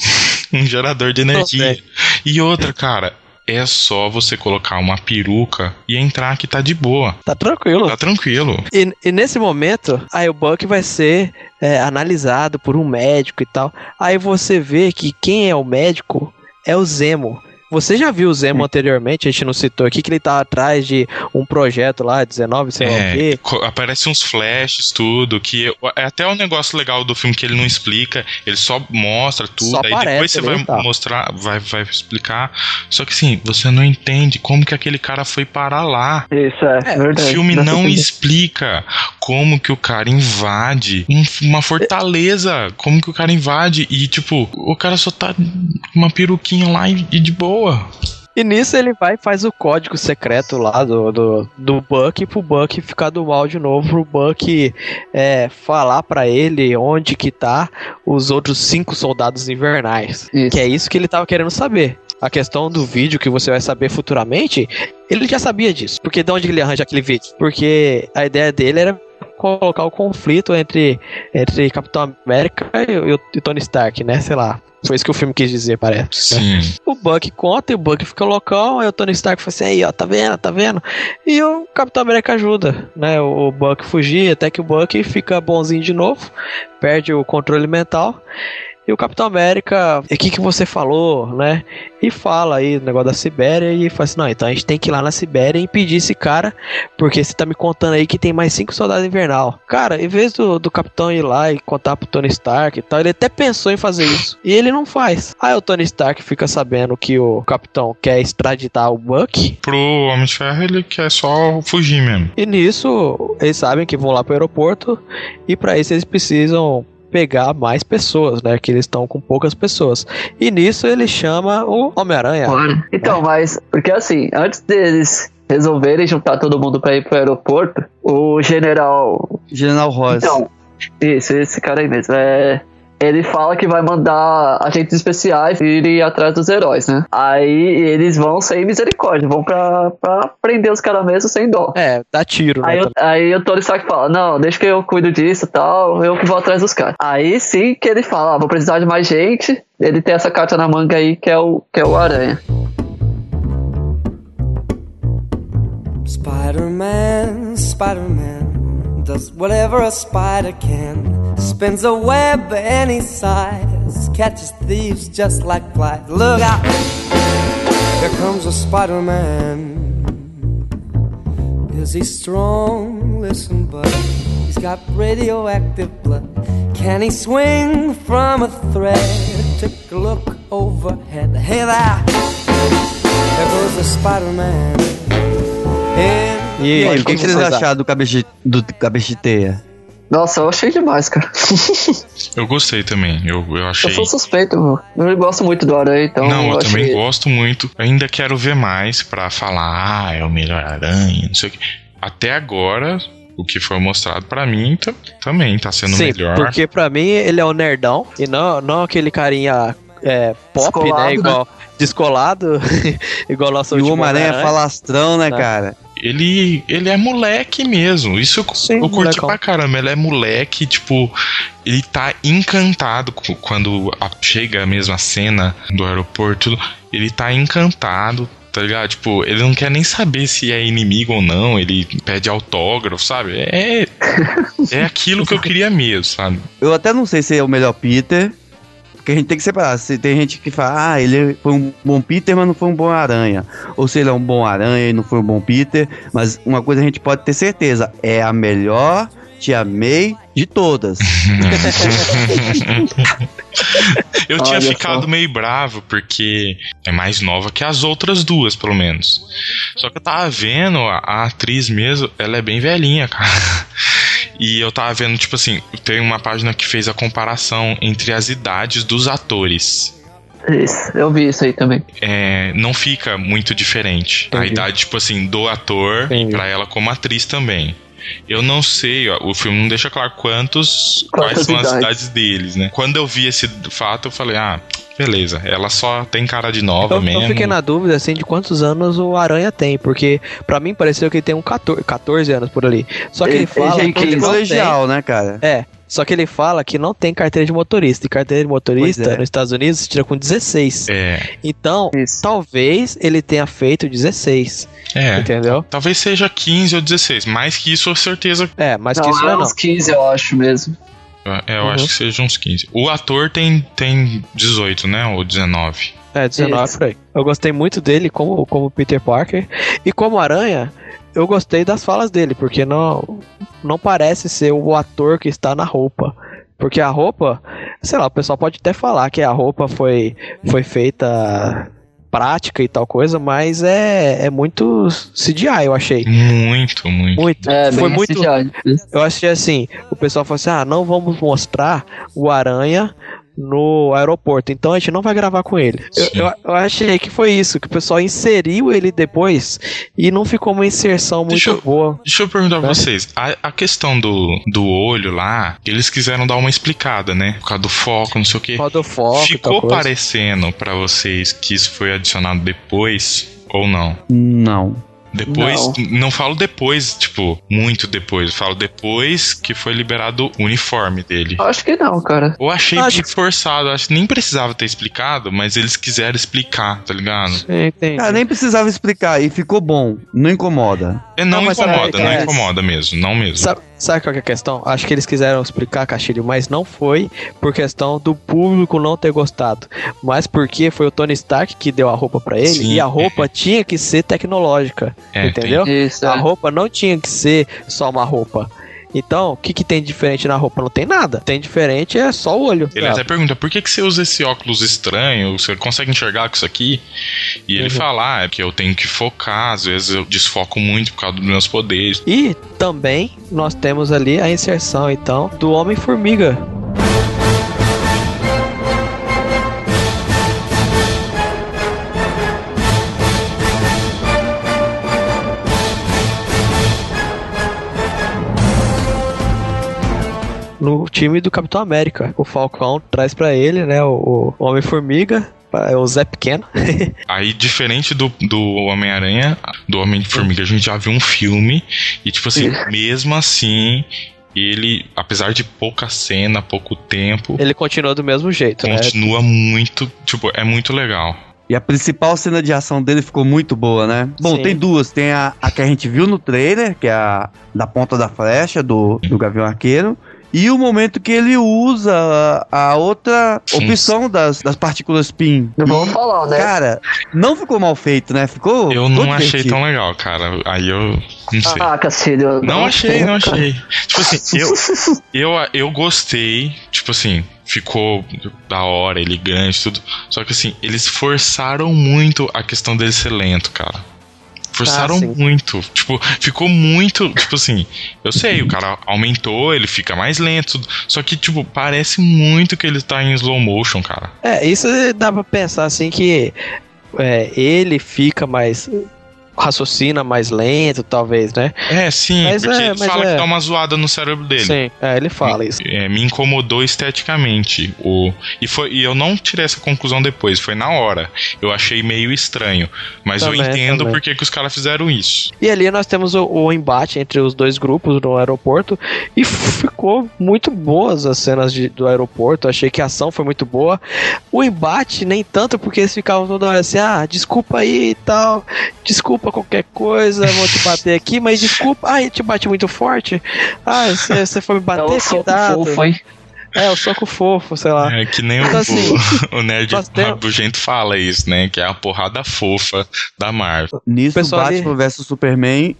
um gerador de energia. E outra, cara, é só você colocar uma peruca e entrar que tá de boa. Tá tranquilo. Tá tranquilo. E, e nesse momento, aí o Buck vai ser é, analisado por um médico e tal. Aí você vê que quem é o médico é o Zemo. Você já viu o Zemo anteriormente, a gente não citou aqui, que ele tá atrás de um projeto lá, 19, sei lá o É, quê. aparece uns flashes, tudo, que é até um negócio legal do filme que ele não explica, ele só mostra tudo, Só aí depois aparece você ali vai tal. mostrar, vai, vai explicar. Só que assim, você não entende como que aquele cara foi parar lá. Isso é, É, O verdade. filme Dá pra não explica como que o cara invade um- uma fortaleza, como que o cara invade e tipo, o cara só tá com uma peruquinha lá e, e de boa. E nisso ele vai e faz o código secreto lá do, do, do Buck pro Buck ficar do mal de novo, pro Buck é, falar pra ele onde que tá os outros cinco soldados invernais. Isso. Que é isso que ele tava querendo saber. A questão do vídeo que você vai saber futuramente, ele já sabia disso. Porque de onde ele arranja aquele vídeo? Porque a ideia dele era colocar o conflito entre, entre Capitão América e, e o Tony Stark, né? Sei lá. Foi isso que o filme quis dizer, parece. né? Sim. O Buck conta e o Buck fica loucão, aí o Tony Stark fala assim, aí ó, tá vendo, tá vendo? E o Capitão América ajuda, né? O Buck fugir, até que o Buck fica bonzinho de novo, perde o controle mental. E o Capitão América, o que, que você falou, né? E fala aí o negócio da Sibéria e fala assim: não, então a gente tem que ir lá na Sibéria e impedir esse cara, porque você tá me contando aí que tem mais cinco soldados invernal. Cara, em vez do, do Capitão ir lá e contar pro Tony Stark e tal, ele até pensou em fazer isso. E ele não faz. Aí o Tony Stark fica sabendo que o Capitão quer extraditar o Buck. Pro Homem de Ferro ele quer só fugir mesmo. E nisso, eles sabem que vão lá pro aeroporto. E pra isso eles precisam pegar mais pessoas, né? Que eles estão com poucas pessoas. E nisso ele chama o Homem-Aranha. Claro. Então, mas, porque assim, antes deles resolverem juntar todo mundo pra ir pro aeroporto, o general. General Ross. Então, isso, esse cara aí mesmo. É, ele fala que vai mandar agentes especiais irem atrás dos heróis, né? Aí eles vão sem misericórdia, vão pra, pra prender os caras mesmo sem dó. É, dá tiro, né? Aí, eu, aí o Tony Stark fala, não, deixa que eu cuido disso e tal, eu que vou atrás dos caras. Aí sim que ele fala, ah, vou precisar de mais gente, ele tem essa carta na manga aí que é o, que é o Aranha. Spider-Man, Spider-Man does whatever a spider can. Spins a web any size, catches thieves just like flies. Look out! Here comes a Spider-Man. Is he strong? Listen, bud. He's got radioactive blood. Can he swing from a thread? Take a look overhead. Hey there! There goes the Spider-Man. In E aí, Pode o que, que vocês acharam do cabeça do cabeça de teia? Nossa, eu achei demais, cara. Eu gostei também. Eu, eu eu achei. sou suspeito, meu. Eu gosto muito do Aranha, então. não, eu, também achei... gosto muito. Ainda quero ver mais pra falar, ah, é o melhor aranha, não sei o que. Até agora, o que foi mostrado pra mim tá- também tá sendo Sim, melhor. porque pra mim ele é o nerdão e não, não aquele carinha é, pop, Descolado, né? Igual descolado, igual nosso E o Homem-Aranha Homem-Aranha. falastrão, né, Tá. cara? Ele, ele é moleque mesmo. Isso eu, Sim, eu curti molecão. pra caramba. Ele é moleque, tipo, ele tá encantado quando a- chega a mesma cena do aeroporto. Ele tá encantado, tá ligado? Tipo, ele não quer nem saber se é inimigo ou não. Ele pede autógrafo, sabe? É, é aquilo que eu queria mesmo, sabe? Eu até não sei se é o melhor Peter. Porque a gente tem que separar. Se tem gente que fala, ah, ele foi um bom Peter, mas não foi um bom aranha. Ou se ele é um bom aranha e não foi um bom Peter. Mas uma coisa a gente pode ter certeza: é a melhor Tia May de todas. Eu tinha Olha ficado só. meio bravo, porque é mais nova que as outras duas, pelo menos. Só que eu tava vendo, a, a atriz mesmo, ela é bem velhinha, cara. E eu tava vendo, tipo assim, tem uma página que fez a comparação entre as idades dos atores. Isso, eu vi isso aí também. É, não fica muito diferente. A Entendi. idade, tipo assim, do ator Entendi. pra ela como atriz também. Eu não sei, ó, o filme não deixa claro quantos, quais Quantas são as idades. idades deles, né? Quando eu vi esse fato, eu falei, ah, beleza, ela só tem cara de nova Eu, mesmo. eu fiquei na dúvida, assim, de quantos anos o Aranha tem, porque pra mim pareceu que ele tem um 14, 14 anos por ali. Só que ele, Ele- fala ele que é colegial, né, cara? É, só que ele fala que não tem carteira de motorista. E carteira de motorista é. nos Estados Unidos se tira com 16. É, Então, Isso. talvez ele tenha feito 16. é. Entendeu? Talvez seja 15 ou 16, mais que isso, com certeza. É, que não, isso não é é não. uns 15, eu acho mesmo. é, Eu Uhum. acho que seja uns 15. O ator tem, tem 18, né? Ou 19. É, 19 Isso. por aí. Eu gostei muito dele como, como Peter Parker. E como Aranha, eu gostei das falas dele, porque não, não parece ser o ator que está na roupa. Porque a roupa, sei lá, o pessoal pode até falar que a roupa foi, foi feita prática e tal coisa, mas é, é muito CGI, eu achei. Muito, muito. Muito. É, foi muito. CGI. Eu achei assim, o pessoal falou assim: ah, não vamos mostrar o Aranha no aeroporto, então a gente não vai gravar com ele. Eu, eu, eu achei que foi isso, que o pessoal inseriu ele depois e não ficou uma inserção muito Deixa eu- boa. Deixa eu perguntar pra Né? vocês. A, a questão do, do olho lá, eles quiseram dar uma explicada, né? Por causa do foco, não sei o quê. Roda o foco e Ficou tal coisa. parecendo pra vocês que isso foi adicionado depois ou não? Não. Depois, Não. não. falo depois, tipo, muito depois. Falo depois que foi liberado o uniforme dele. Eu acho que não, cara. Eu achei Acho forçado, acho que nem precisava ter explicado, mas eles quiseram explicar, tá ligado? Sim, entendi. Cara, nem precisava explicar e ficou bom. Não incomoda. É, não, Não, incomoda, é- não é- incomoda mesmo, não mesmo. Sabe, sabe qual que é a questão? Acho que eles quiseram explicar, Castilho, mas não foi por questão do público não ter gostado. Mas porque foi o Tony Stark que deu a roupa pra ele Sim, e a roupa tinha que ser tecnológica. É, entendeu? Isso, A é. roupa não tinha que ser só uma roupa. Então, o que, que tem de diferente na roupa? Não tem nada. Tem diferente é só o olho. Ele sabe? até pergunta, por que, que você usa esse óculos estranho? Você consegue enxergar com isso aqui? E ele Uhum. fala, ah, é que eu tenho que focar, às vezes eu desfoco muito por causa dos meus poderes. E também nós temos ali a inserção, então, do Homem-Formiga. No time do Capitão América. O Falcão traz pra ele, né, o, o Homem-Formiga, é o Zé Pequeno. Aí, diferente do, do Homem-Aranha, do Homem-Formiga, a gente já viu um filme, e tipo assim, mesmo assim, ele, apesar de pouca cena, pouco tempo, ele continua do mesmo jeito, né? continua muito, tipo, é muito legal. E a principal cena de ação dele ficou muito boa, né? Bom, Sim. tem duas. Tem a, a que a gente viu no trailer, que é a da ponta da flecha do, do Gavião Arqueiro. E o momento que ele usa a, a outra Sim. opção das, das partículas PIN. Não vamos falar, né? Cara, não ficou mal feito, né? Ficou. Eu não achei divertido. tão legal, cara. Aí eu não sei. Ah, Cacilho. Não achei, não achei. Tipo assim, eu, eu, eu gostei, tipo assim, ficou da hora, elegante, tudo. Só que assim, eles forçaram muito a questão dele ser lento, cara. Forçaram Ah, muito. Tipo, ficou muito. Tipo assim, eu sei, o cara aumentou, ele fica mais lento. Só que, tipo, parece muito que ele tá em slow motion, cara. É, isso dá pra pensar assim que é, ele fica mais. Raciocina mais lento, talvez, né? É, sim, Mas porque é, ele fala é. que dá uma zoada no cérebro dele. Sim, é, ele fala isso. É, me incomodou esteticamente. O, e, foi, e eu não tirei essa conclusão depois, foi na hora. Eu achei meio estranho. Mas eu Também, entendo também. por que que os caras fizeram isso. E ali nós temos o, o embate entre os dois grupos no aeroporto e ficou muito boas as cenas de- do aeroporto. Achei que a ação foi muito boa. O embate nem tanto porque eles ficavam toda hora assim, ah, desculpa aí e tal, desculpa qualquer coisa, vou te bater aqui, mas desculpa, ah, eu te bati muito forte. Ah, você você foi me É bater, o soco cuidado. fofo, hein? É, o soco fofo, sei lá. É que nem Então, o, assim, o, nerd rabugento fala isso, né? Que é a porrada fofa da Marvel. Nisso, Pessoal ali- Batman vs Superman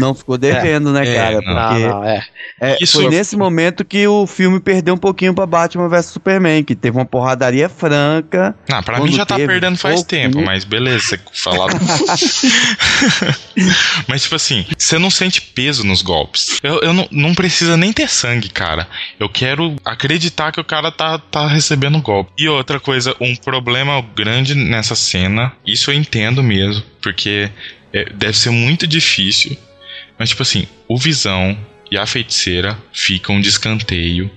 não ficou devendo, né, É, cara? não. Não, Porque não, é. é, Isso- foi nesse momento que o filme perdeu um pouquinho pra Batman vs Superman, que teve uma porradaria franca. Não, pra mim já tá perdendo faz pouco, tempo, mas beleza, você falar. mas, tipo assim, você não sente peso nos golpes. Eu, eu não, não precisa nem ter sangue, cara. Eu quero acreditar que o cara tá, tá recebendo golpe. E outra coisa, um problema grande nessa cena, isso eu entendo mesmo, porque é, deve ser muito difícil. Mas, tipo assim, o Visão e a feiticeira ficam de escanteio.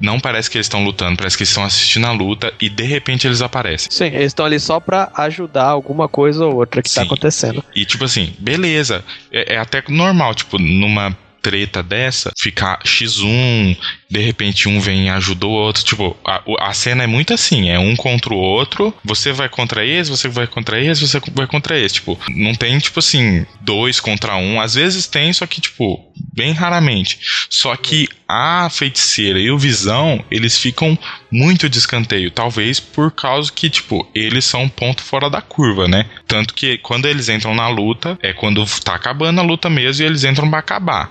Não parece que eles estão lutando, parece que eles estão assistindo a luta e de repente eles aparecem. Sim, eles estão ali só pra ajudar alguma coisa ou outra que tá Sim. acontecendo. E tipo assim, beleza. É, é até normal, tipo, numa treta dessa, ficar X1, de repente um vem e ajuda o outro. Tipo, a, a cena é muito assim, é um contra o outro. Você vai contra esse, você vai contra esse, você vai contra esse. Tipo, não tem, tipo assim, dois contra um. Às vezes tem, só que, tipo, bem raramente. Só que a feiticeira e o Visão, eles ficam muito de escanteio. Talvez por causa que, tipo, eles são um ponto fora da curva, né? Tanto que quando eles entram na luta, é quando tá acabando a luta mesmo e eles entram pra acabar.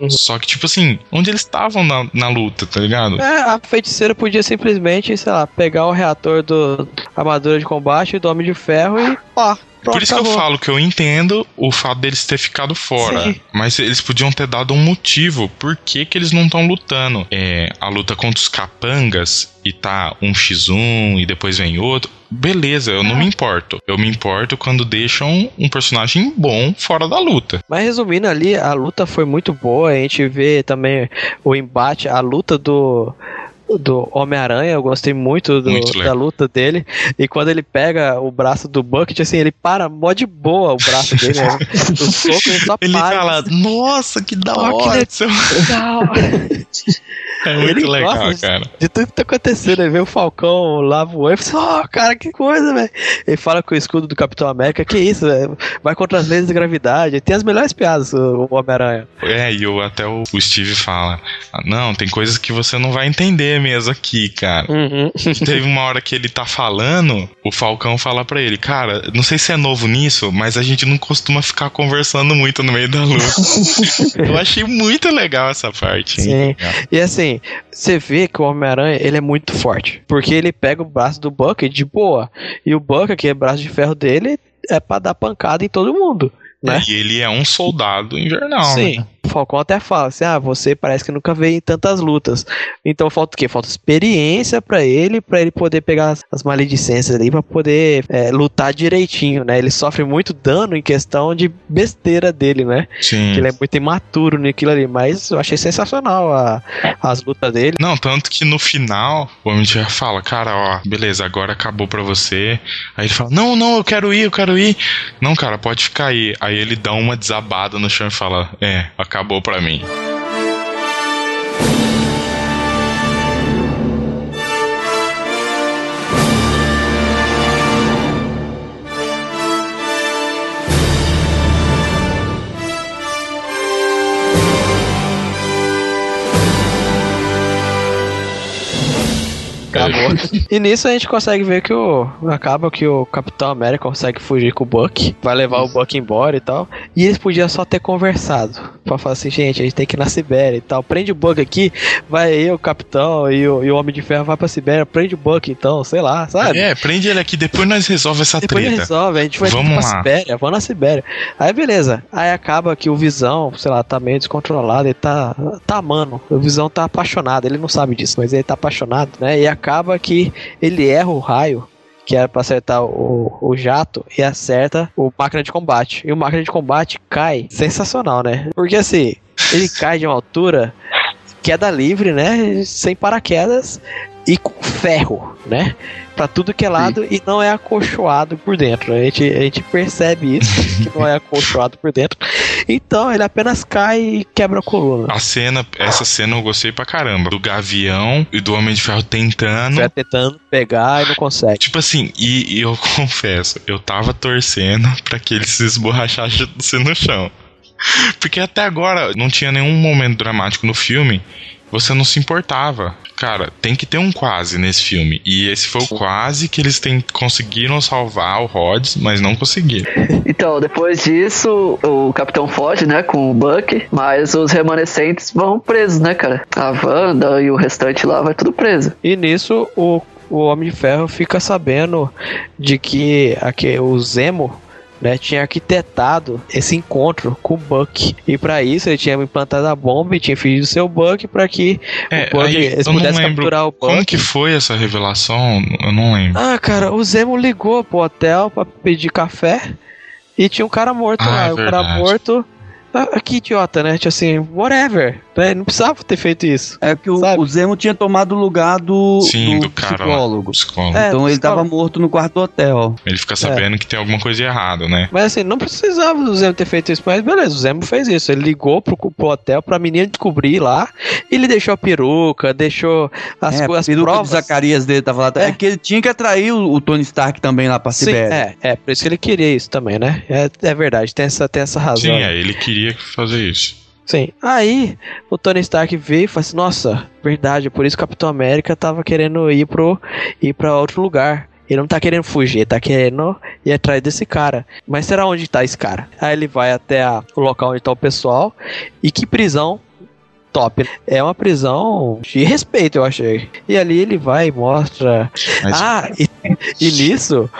Uhum. Só que, tipo assim, onde eles estavam na, na luta, tá ligado? É, a feiticeira podia simplesmente, sei lá, pegar o reator do armadura de combate do Homem de Ferro e pá. Pronto, Por isso que eu acabou. falo que eu entendo o fato deles ter ficado fora. Sim. Mas eles podiam ter dado um motivo por que, que eles não estão lutando. É, a luta contra os capangas e tá um x1 e depois vem outro. Beleza, eu não me importo. Eu me importo quando deixam um personagem bom fora da luta. Mas resumindo ali, a luta foi muito boa. A gente vê também o embate, a luta do. Do Homem-Aranha, eu gostei muito, do- Muito da luta dele. E quando ele pega o braço do Bucket, assim, ele para mó de boa o braço dele. né? O soco ele só Ele para. fala, nossa, que da que hora. seu-" legal. É muito Ele legal, gosta cara. De tudo que tá acontecendo, aí vê o Falcão lá voando, e fala, ó, cara, que coisa, velho. Ele fala com o escudo do Capitão América, que isso, velho? Vai contra as leis da gravidade. Tem as melhores piadas, o Homem-Aranha. É, e o, até o, o Steve fala: "Ah, Não, tem coisas que você não vai entender mesmo aqui, cara. Uhum. Teve uma hora que ele tá falando, o Falcão fala pra ele, cara, não sei se é novo nisso, mas a gente não costuma ficar conversando muito no meio da luta. Eu achei muito legal essa parte. Sim. hein? E assim, você vê que o Homem-Aranha, ele é muito forte. Porque ele pega o braço do Bucket de boa. E o Bucket, que é braço de ferro dele, é pra dar pancada em todo mundo, né? E ele é um soldado invernal, Sim. né? Falcão até fala assim: ah, você parece que nunca veio em tantas lutas. Então falta o quê? Falta experiência pra ele, pra ele poder pegar as, as maledicências ali, pra poder é, lutar direitinho, né? Ele sofre muito dano em questão de besteira dele, né? Sim. Que ele é muito imaturo naquilo ali, mas eu achei sensacional a- as lutas dele. Não, tanto que no final, o Homem Ferro fala, cara, ó, beleza, agora acabou pra você. Aí ele fala, não, não, eu quero ir, eu quero ir. Não, cara, pode ficar aí. Aí ele dá uma desabada no chão e fala, é, acabou pra mim. Acabou. e nisso a gente consegue ver que o. Acaba que o Capitão América consegue fugir com o Buck. Vai levar o Buck embora e tal. E eles podiam só ter conversado. Pra falar assim, gente, a gente tem que ir na Sibéria e tal. Prende o Buck aqui, vai aí o Capitão e o, e o Homem de Ferro vai pra Sibéria. Prende o Buck então, sei lá, sabe? É, prende ele aqui, depois nós resolve essa Depois treta. resolve, a gente vai Vamos pra lá. Sibéria, vamos na Sibéria. Aí beleza. Aí acaba que o Visão, sei lá, tá meio descontrolado, ele tá, tá amando. O Visão tá apaixonado, ele não sabe disso, mas ele tá apaixonado, né? E acaba que ele erra o raio. Que era pra acertar o, o jato e acerta o máquina de combate. E o máquina de combate cai. Sensacional, né? Porque assim, ele cai de uma altura, queda livre, né? Sem paraquedas e com ferro, né? Pra tudo que é lado e não é acolchoado por dentro. A gente, a gente percebe isso, que não é acolchoado por dentro. Então ele apenas cai e quebra a coluna. A cena, essa cena eu gostei pra caramba. Do Gavião e do Homem de Ferro tentando. Vai tentando pegar e não consegue. Tipo assim, e, e eu confesso, eu tava torcendo pra que ele se esborrachasse no chão. Porque até agora não tinha nenhum momento dramático no filme, você não se importava. Cara, tem que ter um quase nesse filme. E esse foi o quase que eles tem, conseguiram salvar o Rhodes, mas não conseguiram. Então, depois disso, o Capitão foge, né, com o Buck, mas os remanescentes vão presos, né, cara? A Wanda e o restante lá vai tudo preso. E nisso o, o Homem de Ferro fica sabendo de que aqui, o Zemo né, tinha arquitetado esse encontro com o Buck. E pra isso ele tinha implantado a bomba e tinha fingido ser o Buck pra que É, o Buck, aí, eles pudessem capturar o Buck. Como que foi essa revelação? Eu não lembro. Ah, cara, o Zemo ligou pro hotel pra pedir café e tinha um cara morto Ah, lá. é o cara morto. Ah, que idiota, né? Tipo assim, whatever. né? Não precisava ter feito isso. É que o, Sabe? o Zemo tinha tomado o lugar do, Sim, do do lá, psicólogo. psicólogo. É, então do ele tava psicólogo. morto no quarto do hotel. Ele fica sabendo que tem alguma coisa de errado, né? Mas assim, não precisava do Zemo ter feito isso, mas beleza, o Zemo fez isso. Ele ligou pro, pro hotel pra menina descobrir lá. E ele deixou a peruca, deixou as é, coisas a peruca provas. Zacarias dele tava lá. É. É. que ele tinha que atrair o, o Tony Stark também lá pra Sim, Sibéria. é, é, por isso que ele queria isso também, né? É, é verdade, tem essa, tem essa razão. Sim, é, ele queria fazer isso. Sim. Aí o Tony Stark veio e falou assim: Nossa, verdade, por isso o Capitão América tava querendo ir pro ir para outro lugar. Ele não tá querendo fugir, ele tá querendo ir atrás desse cara. Mas será onde tá esse cara? Aí ele vai até a- o local onde tá o pessoal. E que prisão top. É uma prisão de respeito, eu achei. E ali ele vai e mostra. Mas Ah, e, e nisso,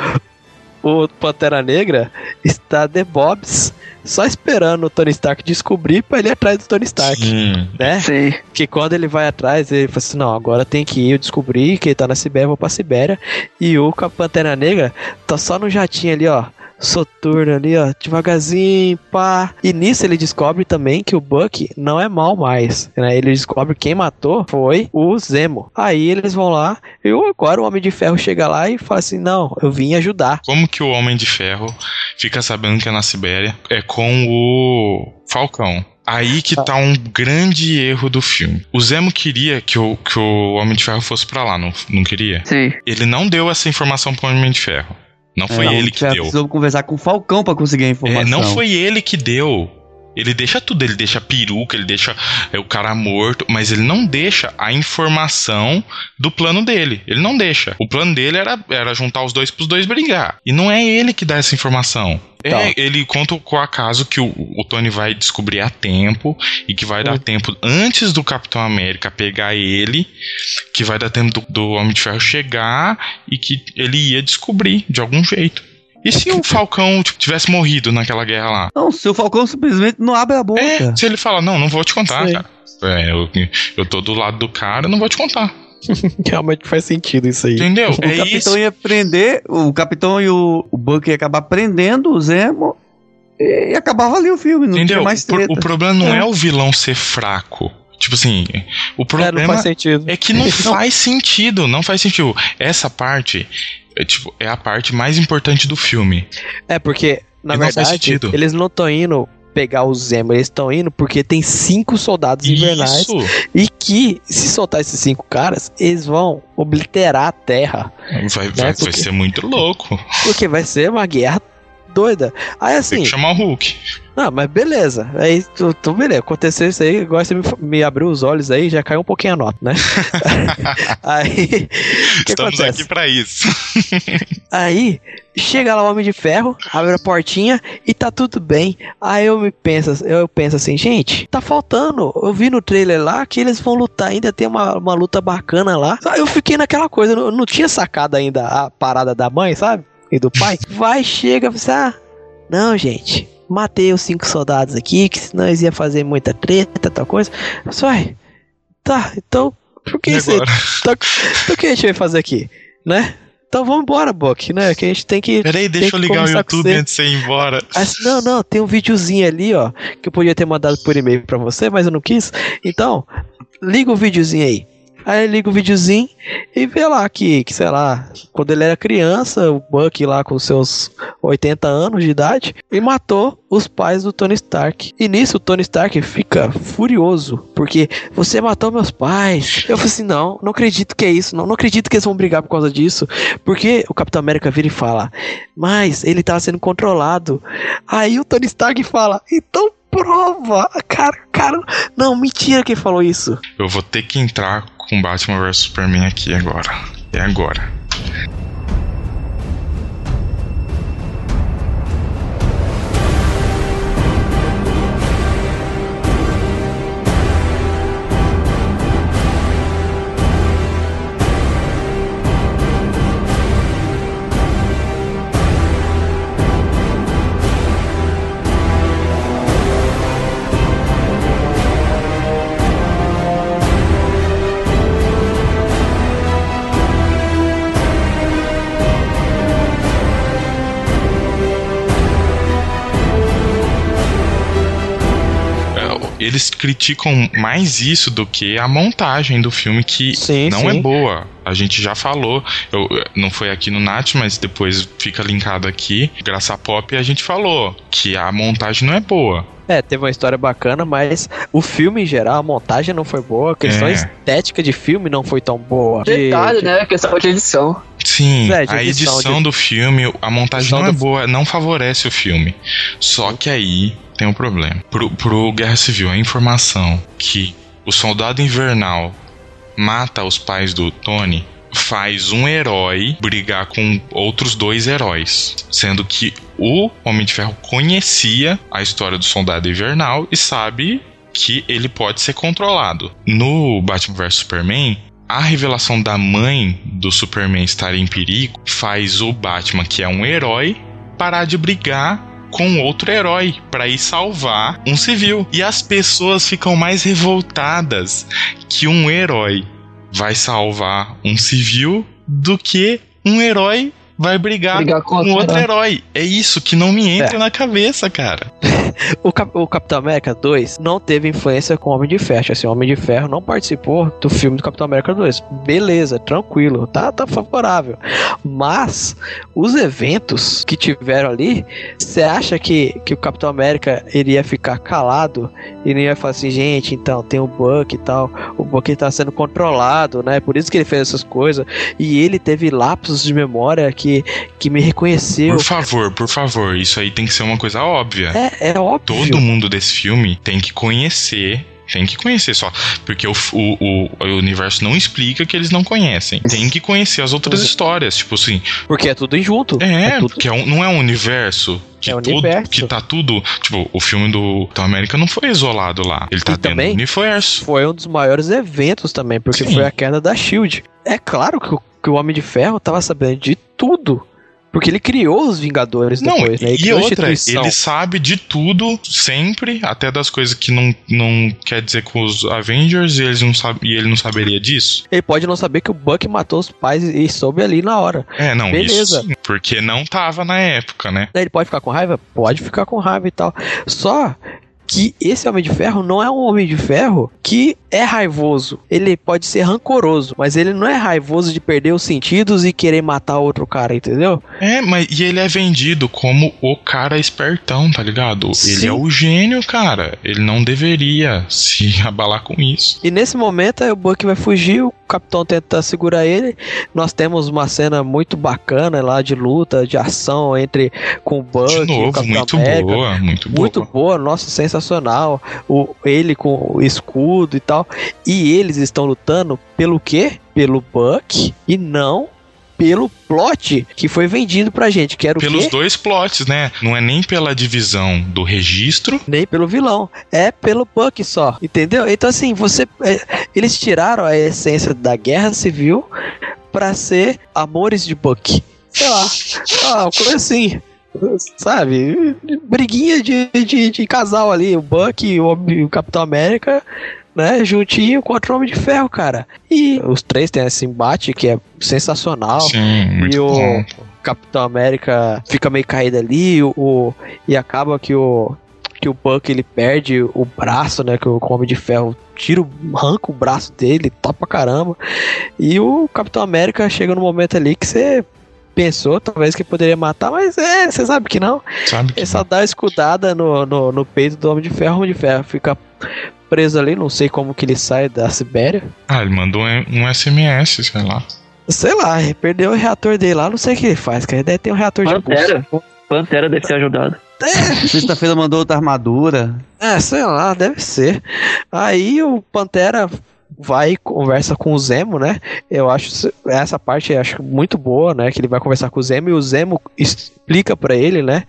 o Pantera Negra está de Bobs, só esperando o Tony Stark descobrir pra ele ir atrás do Tony Stark, sim, né? Sim. Que quando ele vai atrás, ele fala assim: não, agora tem que ir, eu descobri que ele tá na Sibéria, vou pra Sibéria. E o Pantera Negra tá só no jatinho ali, ó. Soturno ali, ó, devagarzinho, pá. E nisso ele descobre também que o Buck não é mal mais, né? Ele descobre que quem matou foi o Zemo. Aí eles vão lá, e agora o Homem de Ferro chega lá e fala assim: não, eu vim ajudar. Como que o Homem de Ferro fica sabendo que é na Sibéria? É com o Falcão. Aí que tá um grande erro do filme. O Zemo queria que o, que o Homem de Ferro fosse pra lá, não, não queria? Sim. Ele não deu essa informação pro Homem de Ferro. Não foi É, ele que deu. precisou conversar com o Falcão pra conseguir a É, informação. não foi ele que deu. Ele deixa tudo, ele deixa a peruca, ele deixa é, o cara morto, mas ele não deixa a informação do plano dele. Ele não deixa. O plano dele era, era juntar os dois pros dois brigar. E não é ele que dá essa informação. É, Então. ele conta com o acaso que o, o Tony vai descobrir a tempo e que vai dar tempo antes do Capitão América pegar ele, que vai dar tempo do, do Homem de Ferro chegar e que ele ia descobrir de algum jeito. E se o Falcão tipo, tivesse morrido naquela guerra lá? Não, se o Falcão simplesmente não abre a boca. É, se ele fala, não, não vou te contar, Sei. cara. É, eu, eu tô do lado do cara, não vou te contar. Realmente faz sentido isso aí. Entendeu? O é capitão isso. ia prender, o capitão e o, o Buck ia acabar prendendo o Zemo e, e acabava ali o filme, não Entendeu? mais O treta. o problema não é. É. o vilão ser fraco. Tipo assim, o É, não problema sentido. é que não faz sentido, não faz sentido. Essa parte é, tipo, é a parte mais importante do filme. É, porque, na E não verdade, sentido. eles não estão indo pegar o Zemo, eles estão indo porque tem cinco soldados invernais Isso e que, se soltar esses cinco caras, eles vão obliterar a Terra. vai, vai, vai Né, porque- ser muito louco. Porque vai ser uma guerra doida. Aí Tem assim, que chamar o Hulk. não, mas beleza. Aí, tu, tu beleza, aconteceu isso aí, agora você me, me abriu os olhos aí, já caiu um pouquinho a nota, né? aí, Estamos acontece? aqui pra isso. Aí, chega lá o Homem de Ferro, abre a portinha e tá tudo bem. Aí eu me penso, eu penso assim, gente, tá faltando. Eu vi no trailer lá que eles vão lutar ainda, tem uma, uma luta bacana lá. Aí eu fiquei naquela coisa, eu não tinha sacado ainda a parada da mãe, sabe? E do pai. Vai, chega, você, ah, não, gente. Matei os cinco soldados aqui, que senão eles iam fazer muita treta, tal coisa. Só, tá, então, por que você agora? então, o que a gente vai fazer aqui, né? Então vamos embora, Buck, né? Que a gente tem que. Peraí, deixa eu ligar o YouTube antes de você ir embora. Ah, não, não, tem um videozinho ali, ó, que eu podia ter mandado por e-mail pra você, mas eu não quis. Então, liga o videozinho aí. Aí liga o videozinho e vê lá que, que, sei lá, quando ele era criança, o Buck lá com seus 80 anos de idade, e matou os pais do Tony Stark. E nisso o Tony Stark fica furioso, porque você matou meus pais. Eu falei assim, não, não acredito que é isso, não, não acredito que eles vão brigar por causa disso. Porque o Capitão América vira e fala, mas ele tava sendo controlado. Aí o Tony Stark fala, então prova. Cara, cara, não, mentira que ele falou isso. Eu vou ter que entrar com Batman vs Superman aqui agora. É agora. Eles criticam mais isso do que a montagem do filme, que Sim, não sim. é boa. A gente já falou, eu, não foi aqui no Nat, mas depois fica linkado aqui. Graça Pop a gente falou que a montagem não é boa. É, teve uma história bacana, mas o filme em geral, a montagem não foi boa, a questão É. estética de filme não foi tão boa. De- Detalhe, de- né? Questão de edição. Sim, a edição, edição de- do filme, a montagem não é do- boa, não favorece o filme. Só que aí tem um problema. Pro, pro Guerra Civil, a informação que o soldado invernal mata os pais do Tony faz um herói brigar com outros dois heróis. Sendo que o Homem de Ferro conhecia a história do soldado invernal e sabe que ele pode ser controlado. No Batman vs Superman, a revelação da mãe do Superman estar em perigo faz o Batman, que é um herói, parar de brigar com outro herói para ir salvar um civil. E as pessoas ficam mais revoltadas que um herói vai salvar um civil do que um herói vai brigar, Brigar com com outro herói. herói. É isso que não me entra É. na cabeça, cara. O, Cap- o Capitão América 2 não teve influência com o Homem de Ferro. Assim, o Homem de Ferro não participou do filme do Capitão América 2. Beleza, tranquilo, tá, tá favorável. Mas os eventos que tiveram ali, você acha que, que o Capitão América iria ficar calado e não ia falar assim, gente, então tem o Buck e tal. O Buck tá sendo controlado, né? Por isso que ele fez essas coisas. E ele teve lapsos de memória que, que me reconheceu. Por favor, por favor, isso aí tem que ser uma coisa óbvia. É, é óbvio. Todo mundo desse filme tem que conhecer. Tem que conhecer só. Porque o, o, o, universo não explica que eles não conhecem. Tem que conhecer as outras histórias. Tipo assim. Porque é tudo junto. É, tudo porque é um- não é um universo. Que, É um que tá tudo. Tipo, o filme do Capitão América não foi isolado lá. Ele tá E dentro também- universo. foi um dos maiores eventos também, porque Sim. foi a queda da Shield. É claro que o, que o Homem de Ferro tava sabendo de tudo Porque ele criou os Vingadores Não, depois, né? Ele e outra, ele sabe de tudo, sempre, até das coisas que não, não quer dizer com os Avengers, e, eles não sab, e ele não saberia disso. Ele pode não saber que o Buck matou os pais e soube ali na hora. É, não, Beleza. isso porque não tava na época, né? Ele pode ficar com raiva? Pode ficar com raiva e tal. Só que esse Homem de Ferro não é um Homem de Ferro que é raivoso. Ele pode ser rancoroso, mas ele não é raivoso de perder os sentidos e querer matar outro cara, entendeu? É, mas e ele é vendido como o cara espertão, tá ligado? Ele Sim. é o gênio, cara. Ele não deveria se abalar com isso. E nesse momento aí o Buck vai fugir, o Capitão tenta segurar ele. Nós temos uma cena muito bacana lá de luta, de ação entre com o Buck De e o novo, Capitão muito América. boa, muito boa. Muito boa, nossa, sensacional. O, ele com o escudo e tal. E eles estão lutando pelo quê? Pelo Buck e não pelo plot que foi vendido pra gente, que era Pelos quê? dois plots, né? Não é nem pela divisão do registro. Nem pelo vilão, é pelo Buck só, entendeu? Então assim, você é, eles tiraram a essência da guerra civil pra ser amores de Buck. Sei lá, ah, coisa assim. Sabe? Briguinha de, de, de casal ali, o Buck e o, o Capitão América, né? Juntinho contra o Homem de Ferro, cara. E os três têm esse embate que é sensacional. Sim, muito E o- bom. Capitão América fica meio caído ali, o, o- e acaba que o que o Buck ele perde o braço, né, que o Homem de Ferro tira, o- arranca o braço dele, topa caramba. E o Capitão América chega no momento ali que você pensou talvez que poderia matar, mas é, você sabe que não. Sabe que Ele só dá a escudada no, no, no peito do Homem de Ferro, o Homem de Ferro fica preso ali, não sei como que ele sai da Sibéria. Ah, ele mandou um SMS, sei lá. Sei lá, perdeu o reator dele lá, não sei o que ele faz, cara. Ele deve ter um reator de Pantera. Pantera deve ter ajudado. Sexta-feira mandou outra armadura. É, sei lá, deve ser. Aí o Pantera vai e conversa com o Zemo, né? Eu acho essa parte eu acho muito boa, né? Que ele vai conversar com o Zemo e o Zemo explica pra ele, né?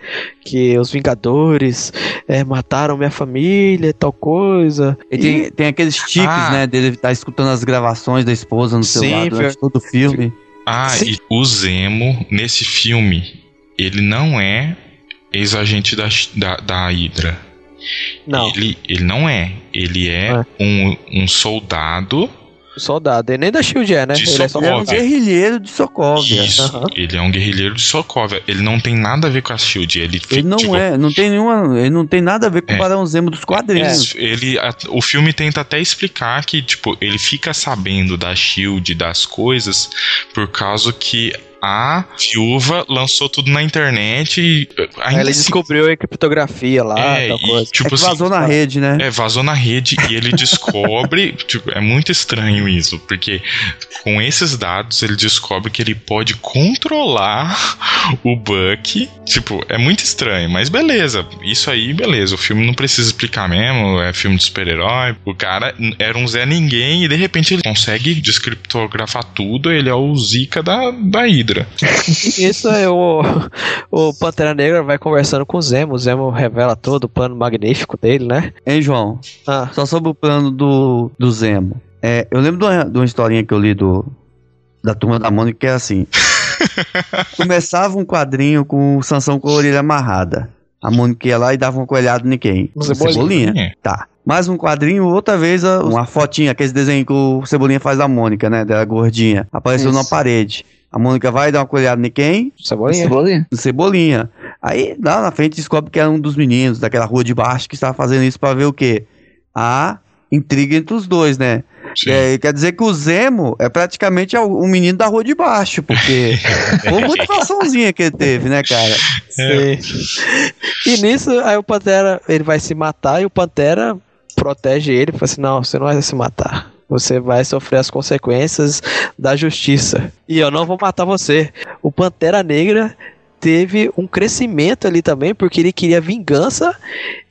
Que os Vingadores é, mataram minha família, tal coisa. E E- tem, tem aqueles tiques, Ah. né? Dele estar escutando as gravações da esposa no Sim, celular durante todo o filme. Ah, Sim. e o Zemo, nesse filme, ele não é ex-agente da, da, da Hydra. Não, Ele, ele não é. Ele é É. um, um soldado. soldado. Ele nem da Shield é, né? De ele é Ele é um Sokovia. guerrilheiro de Sokovia. Isso. Aham. Ele é um guerrilheiro de Sokovia. Ele não tem nada a ver com a Shield. Ele, Ele não tipo, é, não tem nenhuma. Ele não tem nada a ver com É. o Barão Zemo dos quadrinhos. Ele, a- o filme tenta até explicar que, tipo, ele fica sabendo da Shield, das coisas, por causa que a viúva lançou tudo na internet e Aí ainda ele assim- descobriu a criptografia lá, É, tal e, coisa. tipo é que assim, vazou na rede, né? É, vazou na rede e ele descobre. tipo, é muito estranho isso, porque com esses dados ele descobre que ele pode controlar o Buck. Tipo, é muito estranho, mas beleza. Isso aí, beleza. O filme não precisa explicar mesmo, é filme de super-herói. O cara era um Zé Ninguém e de repente ele consegue descriptografar tudo. Ele é o Zika da, da Hydra. Isso aí, o, o Pantera Negra vai conversando com o Zemo. O Zemo revela todo o plano magnífico dele, né? Hein, João? Ah, Só sobre o plano do, do Zemo. É, eu lembro de uma, de uma historinha que eu li do, da turma da Mônica que é assim. Começava um quadrinho com o Sansão com a orelha amarrada. A Mônica ia lá e dava uma coelhada em quem? Cebolinha. Cebolinha. Tá. Mais um quadrinho, outra vez uma fotinha, aquele desenho que o Cebolinha faz da Mônica, né? Dela gordinha. Apareceu Isso. na parede. A Mônica vai dar uma coelhada em quem? Cebolinha. Cebolinha. Cebolinha. Aí, lá na frente, descobre que era um dos meninos daquela rua de baixo que estava fazendo isso pra ver o quê? A intriga entre os dois, né? É, quer dizer que o Zemo é praticamente o, o menino da rua de baixo, porque foi uma motivaçãozinha que ele teve, né, cara? Sim. E nisso, aí o Pantera, ele vai se matar e o Pantera protege ele. Fala assim, não, você não vai se matar. Você vai sofrer as consequências da justiça. E eu não vou matar você. O Pantera Negra teve um crescimento ali também, porque ele queria vingança.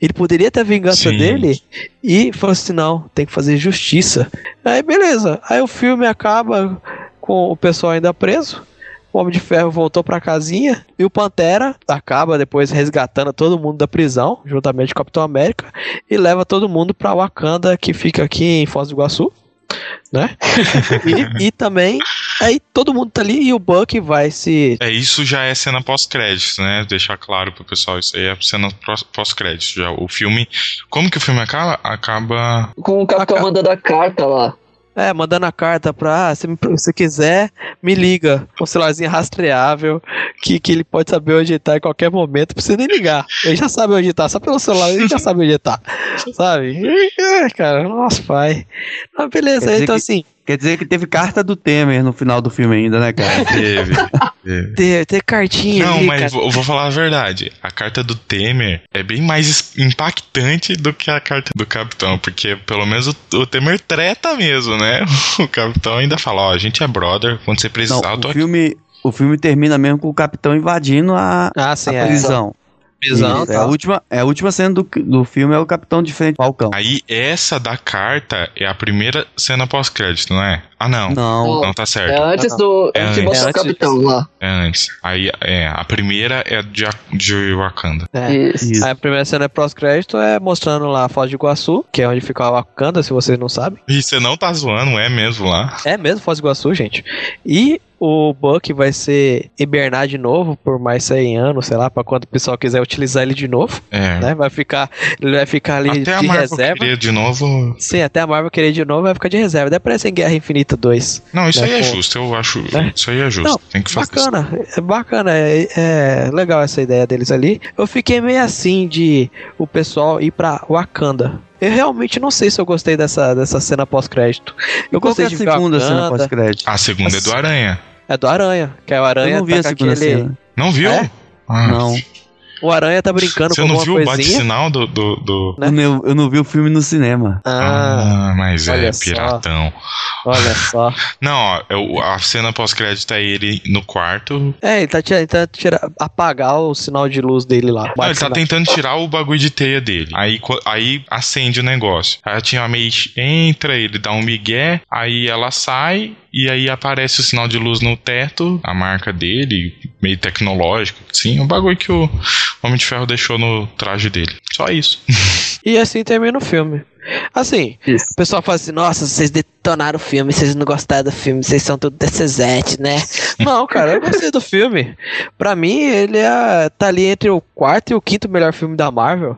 Ele poderia ter a vingança Sim. dele e falou assim: não, tem que fazer justiça. Aí beleza. Aí o filme acaba com o pessoal ainda preso. O Homem de Ferro voltou pra casinha e o Pantera acaba depois resgatando todo mundo da prisão, juntamente com o Capitão América, e leva todo mundo pra Wakanda, que fica aqui em Foz do Iguaçu. Né? e, e também, aí todo mundo tá ali e o Buck vai se. É, isso já é cena pós-créditos, né? Deixar claro pro pessoal, isso aí é cena pós-créditos. Já o filme. Como que o filme acaba? Acaba. Com o capitão Aca- mandando a carta lá. É, mandando a carta pra. ah, Se, se quiser, me liga. Um celularzinho rastreável, que, que ele pode saber onde tá em qualquer momento, não precisa nem ligar. Ele já sabe onde tá, só pelo celular ele já sabe onde tá. Sabe? É, cara, nossa, pai. Mas beleza, então que- assim, Quer dizer que teve carta do Temer no final do filme ainda, né, cara? Teve. Teve. ter, ter cartinha Não, ali, mas vou, vou falar a verdade. A carta do Temer é bem mais impactante do que a carta do Capitão, porque pelo menos o, o Temer treta mesmo, né? O Capitão ainda fala, ó, a gente é brother, quando você Não, precisar, eu tô o aqui. filme, o filme termina mesmo com o capitão invadindo a, Ah, sim, a é. prisão. Isso, é, a tal. última, é a última cena do, do filme é o capitão de frente ao Falcão. Aí essa da carta é a primeira cena pós-crédito, não é? Ah, não. Não, Não, tá certo. É antes do. É antes de antes. botar o antes capitão lá. É antes. Aí, é, a primeira é de, de Wakanda. É. Isso. isso. Aí a primeira cena é pós-crédito, é mostrando lá a Foz de Iguaçu, que é onde fica a Wakanda, se vocês não sabem. E você não tá zoando, é mesmo lá. É mesmo Foz do Iguaçu, gente. E o Buck vai ser hibernar de novo por mais 100 anos, sei lá, pra quando o pessoal quiser utilizar ele de novo, É. né? Vai ficar, ele vai ficar ali Até a de Marvel reserva. querer de novo. Sim, até a Marvel querer de novo, vai ficar de reserva. Daí aparece em Guerra Infinita 2. Não, isso Né, aí é justo, eu acho. É. Isso aí é justo. Não, Tem que fazer isso. Bacana, é bacana, é, é legal essa ideia deles ali. Eu fiquei meio assim de o pessoal ir pra Wakanda. Eu realmente não sei se eu gostei dessa, dessa cena pós-crédito. Eu Qual que gostei é a segunda cena Wakanda. pós-crédito? A segunda é do Aranha. É do Aranha, que é o Aranha Eu não vi tá a segunda aquele... cena. Não viu? É? Ah, Não. O Aranha tá brincando Você com não alguma viu o coisinha. bate-sinal do. do, do- Né? Eu, não, eu não vi o filme no cinema. Ah, Ah, mas é só. piratão. olha só. Não, ó, é o- a cena pós-crédito é ele no quarto. É, ele tá tirando, tá tira, apagar o sinal de luz dele lá. Não, ele tá tentando tirar o bagulho de teia dele. Aí, aí acende o negócio. Aí a Tia May entra, ele dá um migué, aí ela sai e aí aparece o sinal de luz no teto, a marca dele, meio tecnológico, sim, um bagulho que o Homem de Ferro deixou no traje dele. Só isso. E assim termina o filme. Assim, Isso. o pessoal fala assim, nossa, vocês detonaram o filme, vocês não gostaram do filme, vocês são tudo DCZ, né? Não, cara, eu gostei do filme. Pra mim, ele é, tá ali entre o quarto e o quinto melhor filme da Marvel.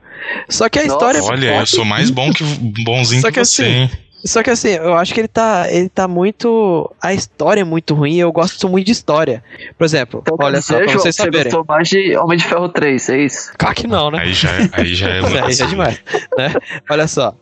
Só que a Nossa, história é Olha, eu forte. sou mais bom que bonzinho Só que, que você, assim, hein? Só que assim, eu acho que ele tá, ele tá muito. A história é muito ruim e eu gosto muito de história. Por exemplo, Então, olha só, pra vocês você saberem. gostou mais de Homem de Ferro 3, é isso? Claro que não, né? Aí já, aí já é Aí já é muito demais, né? Olha só.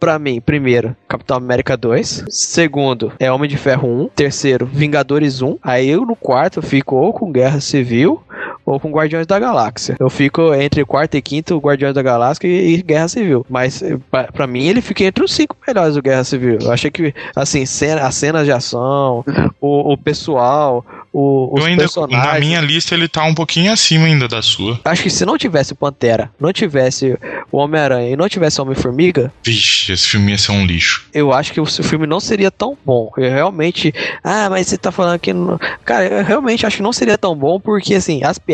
Pra mim, primeiro, Capitão América 2. Segundo, é Homem de Ferro 1. Terceiro, Vingadores 1. Aí eu no quarto fico ou com Guerra Civil ou com Guardiões da Galáxia. Eu fico entre quarto e quinto, Guardiões da Galáxia e, e Guerra Civil. Mas pra, pra mim ele fica entre os cinco melhores do Guerra Civil. Eu achei que, assim, cena, as cenas de ação, o, o pessoal, o, os ainda, personagens. na minha lista, ele tá um pouquinho acima ainda da sua. Acho que se não tivesse o Pantera, não tivesse o Homem-Aranha e não tivesse o Homem-Formiga, Vixe, esse filme ia ser um lixo. eu acho que o filme não seria tão bom. Eu realmente. Ah, mas você tá falando que. Não... Cara, eu realmente acho que não seria tão bom porque, assim, as piadas,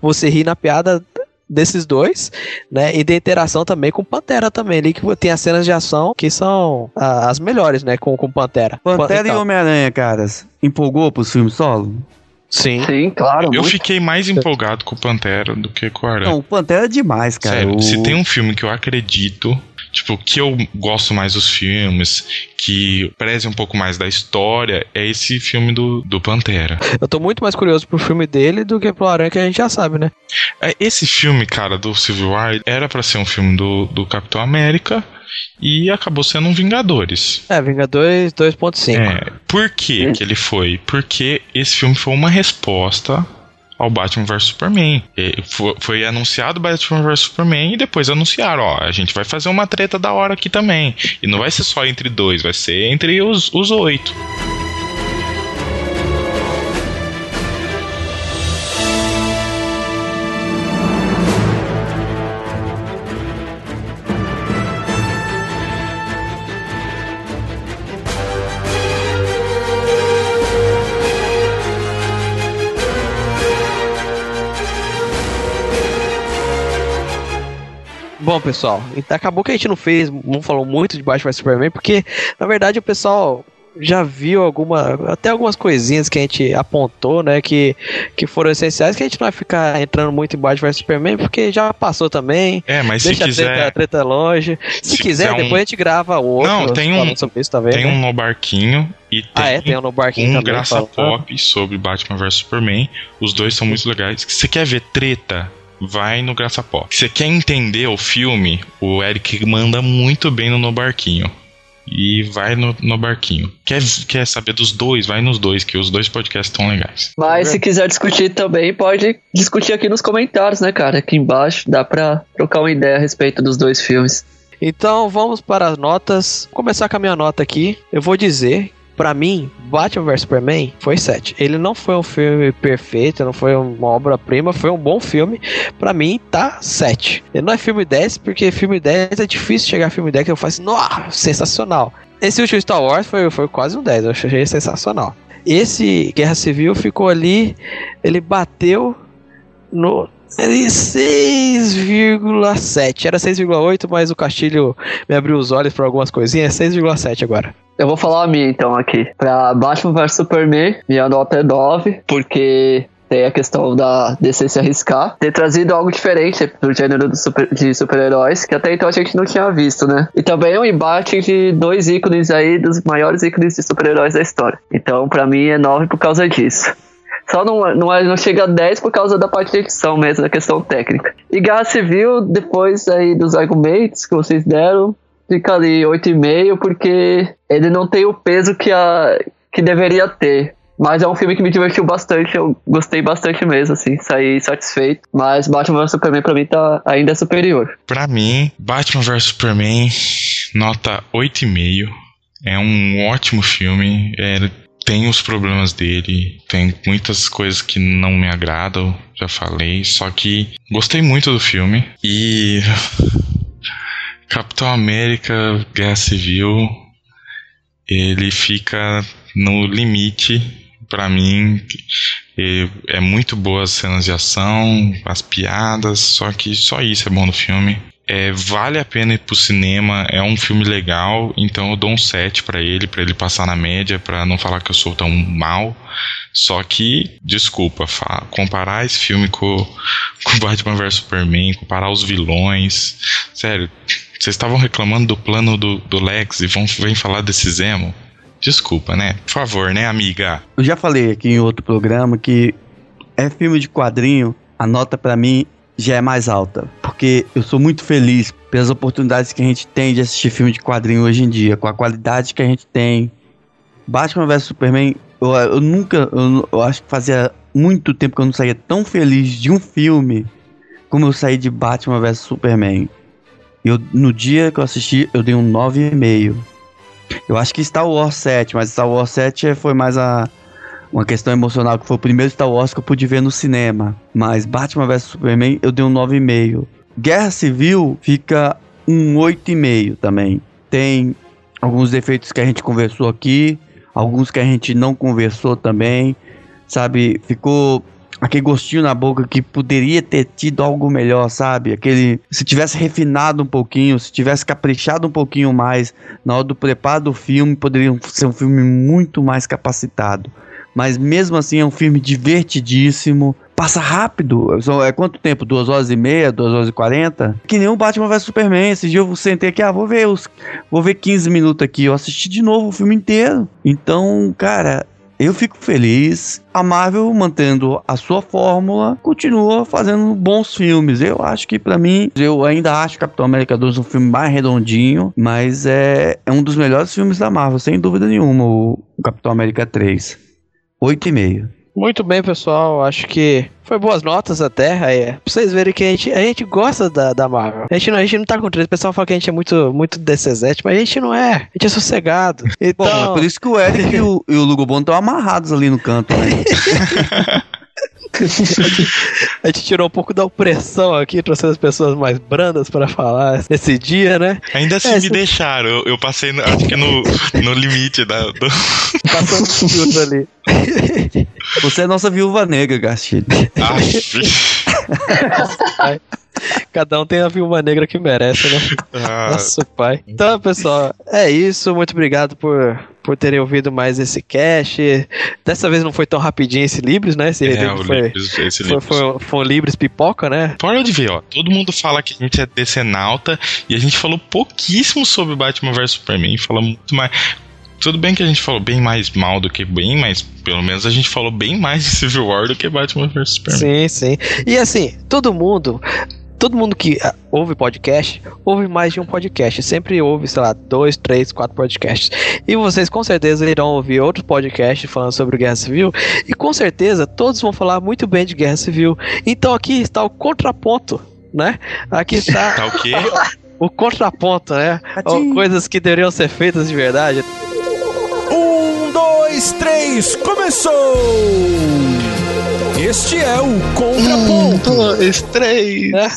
você ri na piada desses dois, né? E da interação também com Pantera também, ali que tem as cenas de ação que são ah, as melhores, né? Com, com Pantera. Pantera e Então, Homem-Aranha, caras. Empolgou pros filmes solo? Sim. Sim, claro. Eu muito. fiquei mais empolgado com o Pantera do que com o Aranha. Não, o Pantera é demais, cara. Sério, O- se tem um filme que eu acredito, tipo, que eu gosto mais dos filmes, que preze um pouco mais da história, é esse filme do, do Pantera. Eu tô muito mais curioso pro filme dele do que pro Aranha, que a gente já sabe, né? É, Esse filme, cara, do Civil War, era pra ser um filme do, do Capitão América e acabou sendo um Vingadores. É, Vingadores 2.5. É, por que que ele foi? Porque esse filme foi uma resposta ao Batman vs Superman. Foi, foi anunciado Batman vs Superman e depois anunciaram, ó, a gente vai fazer uma treta da hora aqui também. E não vai ser só entre dois, vai ser entre os, os oito. Bom, pessoal, então acabou que a gente não fez, não falou muito de Batman vs Superman, porque na verdade o pessoal já viu alguma, até algumas coisinhas que a gente apontou, né, que, que foram essenciais, que a gente não vai ficar entrando muito em Batman vs Superman, porque já passou também. É, mas Deixa se a treta, quiser. a treta longe. Se, se quiser, quiser um- depois a gente grava outro. Não, tem um- falando sobre isso também. Tem né? um no barquinho e tem, Ah, é, tem um no barquinho um também. graça pop sobre Batman vs Superman. Os dois são muito legais. Se você quer ver treta, vai no graça pop. Se você quer entender o filme, o Eric manda muito bem no no barquinho. E vai no, no barquinho. Quer, quer saber dos dois? Vai nos dois, que os dois podcasts estão legais. Mas se quiser discutir também, pode discutir aqui nos comentários, né, cara? Aqui embaixo dá pra trocar uma ideia a respeito dos dois filmes. Então vamos para as notas. Vou começar com a minha nota aqui. Eu vou dizer, pra mim, Batman vs Superman foi 7. Ele não foi um filme perfeito, não foi uma obra-prima, foi um bom filme. Pra mim, tá 7. Ele não é filme 10, porque filme 10 é difícil chegar a filme 10 que eu faço, nossa, sensacional. Esse último Star Wars foi, foi quase um 10, eu achei sensacional. Esse Guerra Civil ficou ali, ele bateu no ali 6,7. Era 6,8, mas o Castilho me abriu os olhos para algumas coisinhas. É 6,7 agora. Eu vou falar a minha então aqui. Pra Batman vs Superman, minha nota é 9, porque tem a questão da DC se arriscar, ter trazido algo diferente gênero do super- de super-heróis, que até então a gente não tinha visto, né? E também é um embate de dois ícones aí, dos maiores ícones de super-heróis da história. Então, pra mim, é 9 por causa disso. Só não, não, não chega a 10 por causa da parte de edição mesmo, da questão técnica. E Guerra Civil, depois aí dos argumentos que vocês deram, fica ali 8,5 porque ele não tem o peso que, a, que deveria ter. Mas é um filme que me divertiu bastante, eu gostei bastante mesmo, assim, saí satisfeito. Mas Batman vs Superman pra mim tá ainda superior. Pra mim, Batman vs Superman, nota 8,5. É um ótimo filme. É, tem os problemas dele, tem muitas coisas que não me agradam, já falei. Só que gostei muito do filme. E. Capitão América Guerra Civil, ele fica no limite. Pra mim, é muito boa as cenas de ação, as piadas, só que só isso é bom no filme. É, vale a pena ir pro cinema, é um filme legal, então eu dou um 7 pra ele, pra ele passar na média, pra não falar que eu sou tão mal. Só que, desculpa, comparar esse filme com, com Batman vs Superman, comparar os vilões. Sério, vocês estavam reclamando do plano do, do Lex e vão vem falar desse Zemo? Desculpa, né? Por favor, né, amiga? Eu já falei aqui em outro programa que é filme de quadrinho, a nota pra mim já é mais alta. Porque eu sou muito feliz pelas oportunidades que a gente tem de assistir filme de quadrinho hoje em dia, com a qualidade que a gente tem. Batman vs Superman, eu, eu nunca, eu, eu acho que fazia muito tempo que eu não saía tão feliz de um filme como eu saí de Batman vs Superman. Eu, no dia que eu assisti, eu dei um 9,5. Eu acho que Star Wars 7, mas Star Wars 7 foi mais a, uma questão emocional, que foi o primeiro Star Wars que eu pude ver no cinema. Mas Batman vs Superman eu dei um 9,5. Guerra Civil fica um 8,5 também. Tem alguns defeitos que a gente conversou aqui, alguns que a gente não conversou também. Sabe, ficou aquele gostinho na boca que poderia ter tido algo melhor, sabe? Aquele. Se tivesse refinado um pouquinho, se tivesse caprichado um pouquinho mais na hora do preparo do filme, poderia ser um filme muito mais capacitado. Mas mesmo assim é um filme divertidíssimo. Passa rápido. É quanto tempo? Duas horas e meia, duas horas e quarenta? Que nem o Batman vs Superman. Esse dia eu sentei aqui, ah, vou ver os. Vou ver 15 minutos aqui. Eu assisti de novo o filme inteiro. Então, cara, eu fico feliz. A Marvel, mantendo a sua fórmula, continua fazendo bons filmes. Eu acho que, pra mim, eu ainda acho Capitão América 2 um filme mais redondinho, mas é, é um dos melhores filmes da Marvel, sem dúvida nenhuma, o Capitão América 3. 8,5. Muito bem, pessoal. Acho que foi boas notas até. Aí, pra vocês verem que a gente, a gente gosta da, da Marvel. A gente, não, a gente não tá com treta. O pessoal fala que a gente é muito, muito DCZ, mas a gente não é. A gente é sossegado. Então, Bom, é por isso que o Eric e o, e o Lugo Bono estão amarrados ali no canto, né? a gente tirou um pouco da opressão aqui, trouxemos as pessoas mais brandas pra falar nesse dia, né? Ainda assim É, me se- deixaram. Eu, eu passei, no- acho que no, no limite da, do, Passando um filtro ali. Você é nossa viúva negra, Gastilho. Aff. Cada um tem a viúva negra que merece, né? Ah, Nossa, pai. Então, pessoal, é isso. Muito obrigado por, por terem ouvido mais esse cast. Dessa vez não foi tão rapidinho esse Libres, né? Esse é, foi, Libres, esse foi, Libres. foi, foi um Libres pipoca, né? Pode ver, ó. Todo mundo fala que a gente é decenalta e a gente falou pouquíssimo sobre Batman vs Superman. Fala muito mais. Tudo bem que a gente falou bem mais mal do que bem, mas pelo menos a gente falou bem mais de Civil War do que Batman vs Superman. Sim, sim. E assim, todo mundo. Todo mundo que ah, ouve podcast, ouve mais de um podcast. Sempre ouve, sei lá, dois, três, quatro podcasts. E vocês com certeza irão ouvir outros podcasts falando sobre Guerra Civil. E com certeza todos vão falar muito bem de Guerra Civil. Então aqui está o contraponto, né? Aqui está Tá o quê? o contraponto, né? Ou Coisas que deveriam ser feitas de verdade. Um, dois, três, começou! Este é o Contraponto. dois, três. né?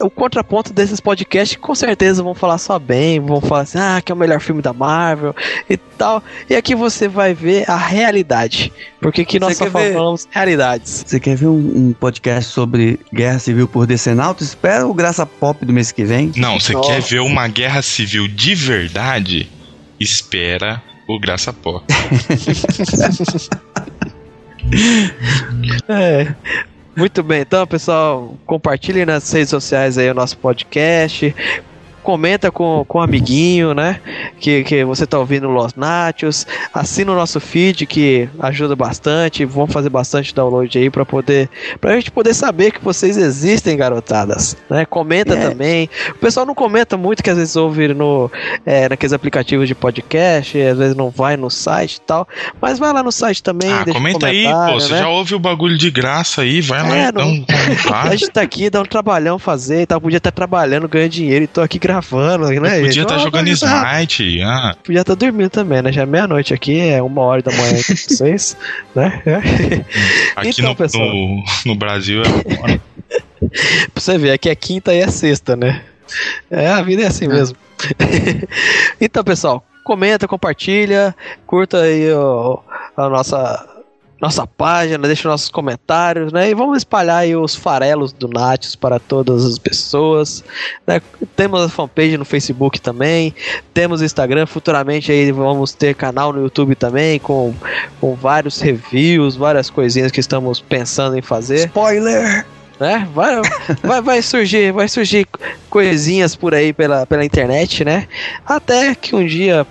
o contraponto desses podcasts com certeza vão falar só bem, vão falar assim, ah, que é o melhor filme da Marvel e tal. E aqui você vai ver a realidade. Porque aqui nós só quer ver? falamos realidades. Você quer ver um, um podcast sobre guerra civil por Decenalto? Espera o Graça Pop do mês que vem. Não, você Nossa. quer ver uma guerra civil de verdade? Espera o Graça Pop. É. Muito bem, então pessoal, compartilhem nas redes sociais aí o nosso podcast. Comenta com, com um amiguinho, né? Que, que você tá ouvindo Los Nachos. Assina o nosso feed que ajuda bastante. Vamos fazer bastante download aí pra poder. Pra gente poder saber que vocês existem, garotadas. Né? Comenta É. também. O pessoal não comenta muito que às vezes ouve no, é, naqueles aplicativos de podcast, e às vezes não vai no site e tal. Mas vai lá no site também, Ah, deixa um comenta aí, pô. Você né? já ouve o bagulho de graça aí, vai lá É, e dá não- um A gente tá aqui, dá um trabalhão fazer e tal. Podia estar trabalhando, ganhando dinheiro e tô aqui gravando, né? Podia gente? estar Ó, jogando mas, ah, Smite. Ah, Podia estar dormindo também, né? Já é meia-noite aqui, é uma hora da manhã com vocês, né? aqui Então, no, pessoal. no, no Brasil é. pra você ver, aqui é quinta e é sexta, né? É, a vida é assim mesmo. então, pessoal, comenta, compartilha, curta aí o- a nossa, nossa página, deixa nossos comentários, né? E vamos espalhar aí os farelos do Natius para todas as pessoas. né? Temos a fanpage no Facebook também, temos Instagram, futuramente aí vamos ter canal no YouTube também, com, com vários reviews, várias coisinhas que estamos pensando em fazer Spoiler! né? Vai, vai, vai surgir, vai surgir coisinhas por aí pela, pela internet, né? Até que um dia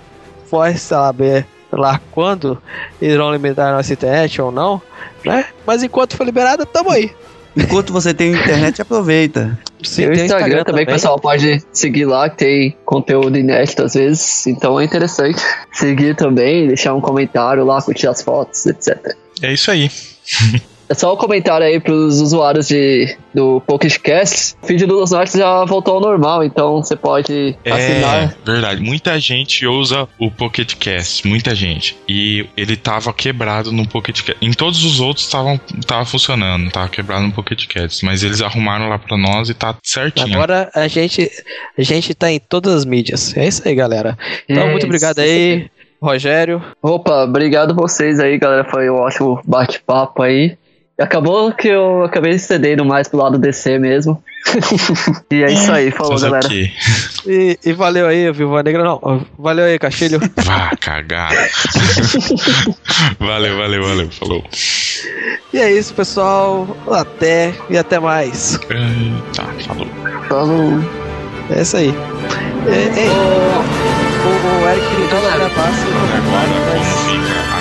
pode saber lá quando irão limitar a nossa internet ou não, né? Mas enquanto for liberada, tamo aí. Enquanto você tem internet, aproveita. Sim, Tem o tem Instagram, também, que o pessoal pode seguir lá, que tem conteúdo inédito às vezes. Então é interessante seguir também, deixar um comentário lá, curtir as fotos, etc. É isso aí. É só um comentário aí pros usuários de, do PocketCast. O feed do Los Nortes já voltou ao normal, então você pode É assinar. verdade. Muita gente usa o Pocket Cast, muita gente. E ele tava quebrado no Pocket Cast. Em todos os outros estavam tava funcionando, tava quebrado no Pocket Cast, mas eles arrumaram lá pra nós e tá certinho. Agora a gente, a gente tá em todas as mídias. É isso aí, galera. Então, É muito obrigado aí, Rogério. Opa, obrigado vocês aí, galera. Foi um ótimo bate-papo aí. Acabou que eu acabei cedendo mais pro lado DC mesmo. e é isso aí, falou, Fazer galera. E, e valeu aí, Viúva Negra. Não, valeu aí, Castilho. Vá cagar. valeu, valeu, valeu. Falou. e é isso, pessoal. Até e até mais. Tá, falou. Falou. É isso aí. É, é, o, o Eric gritou na base. Agora como fica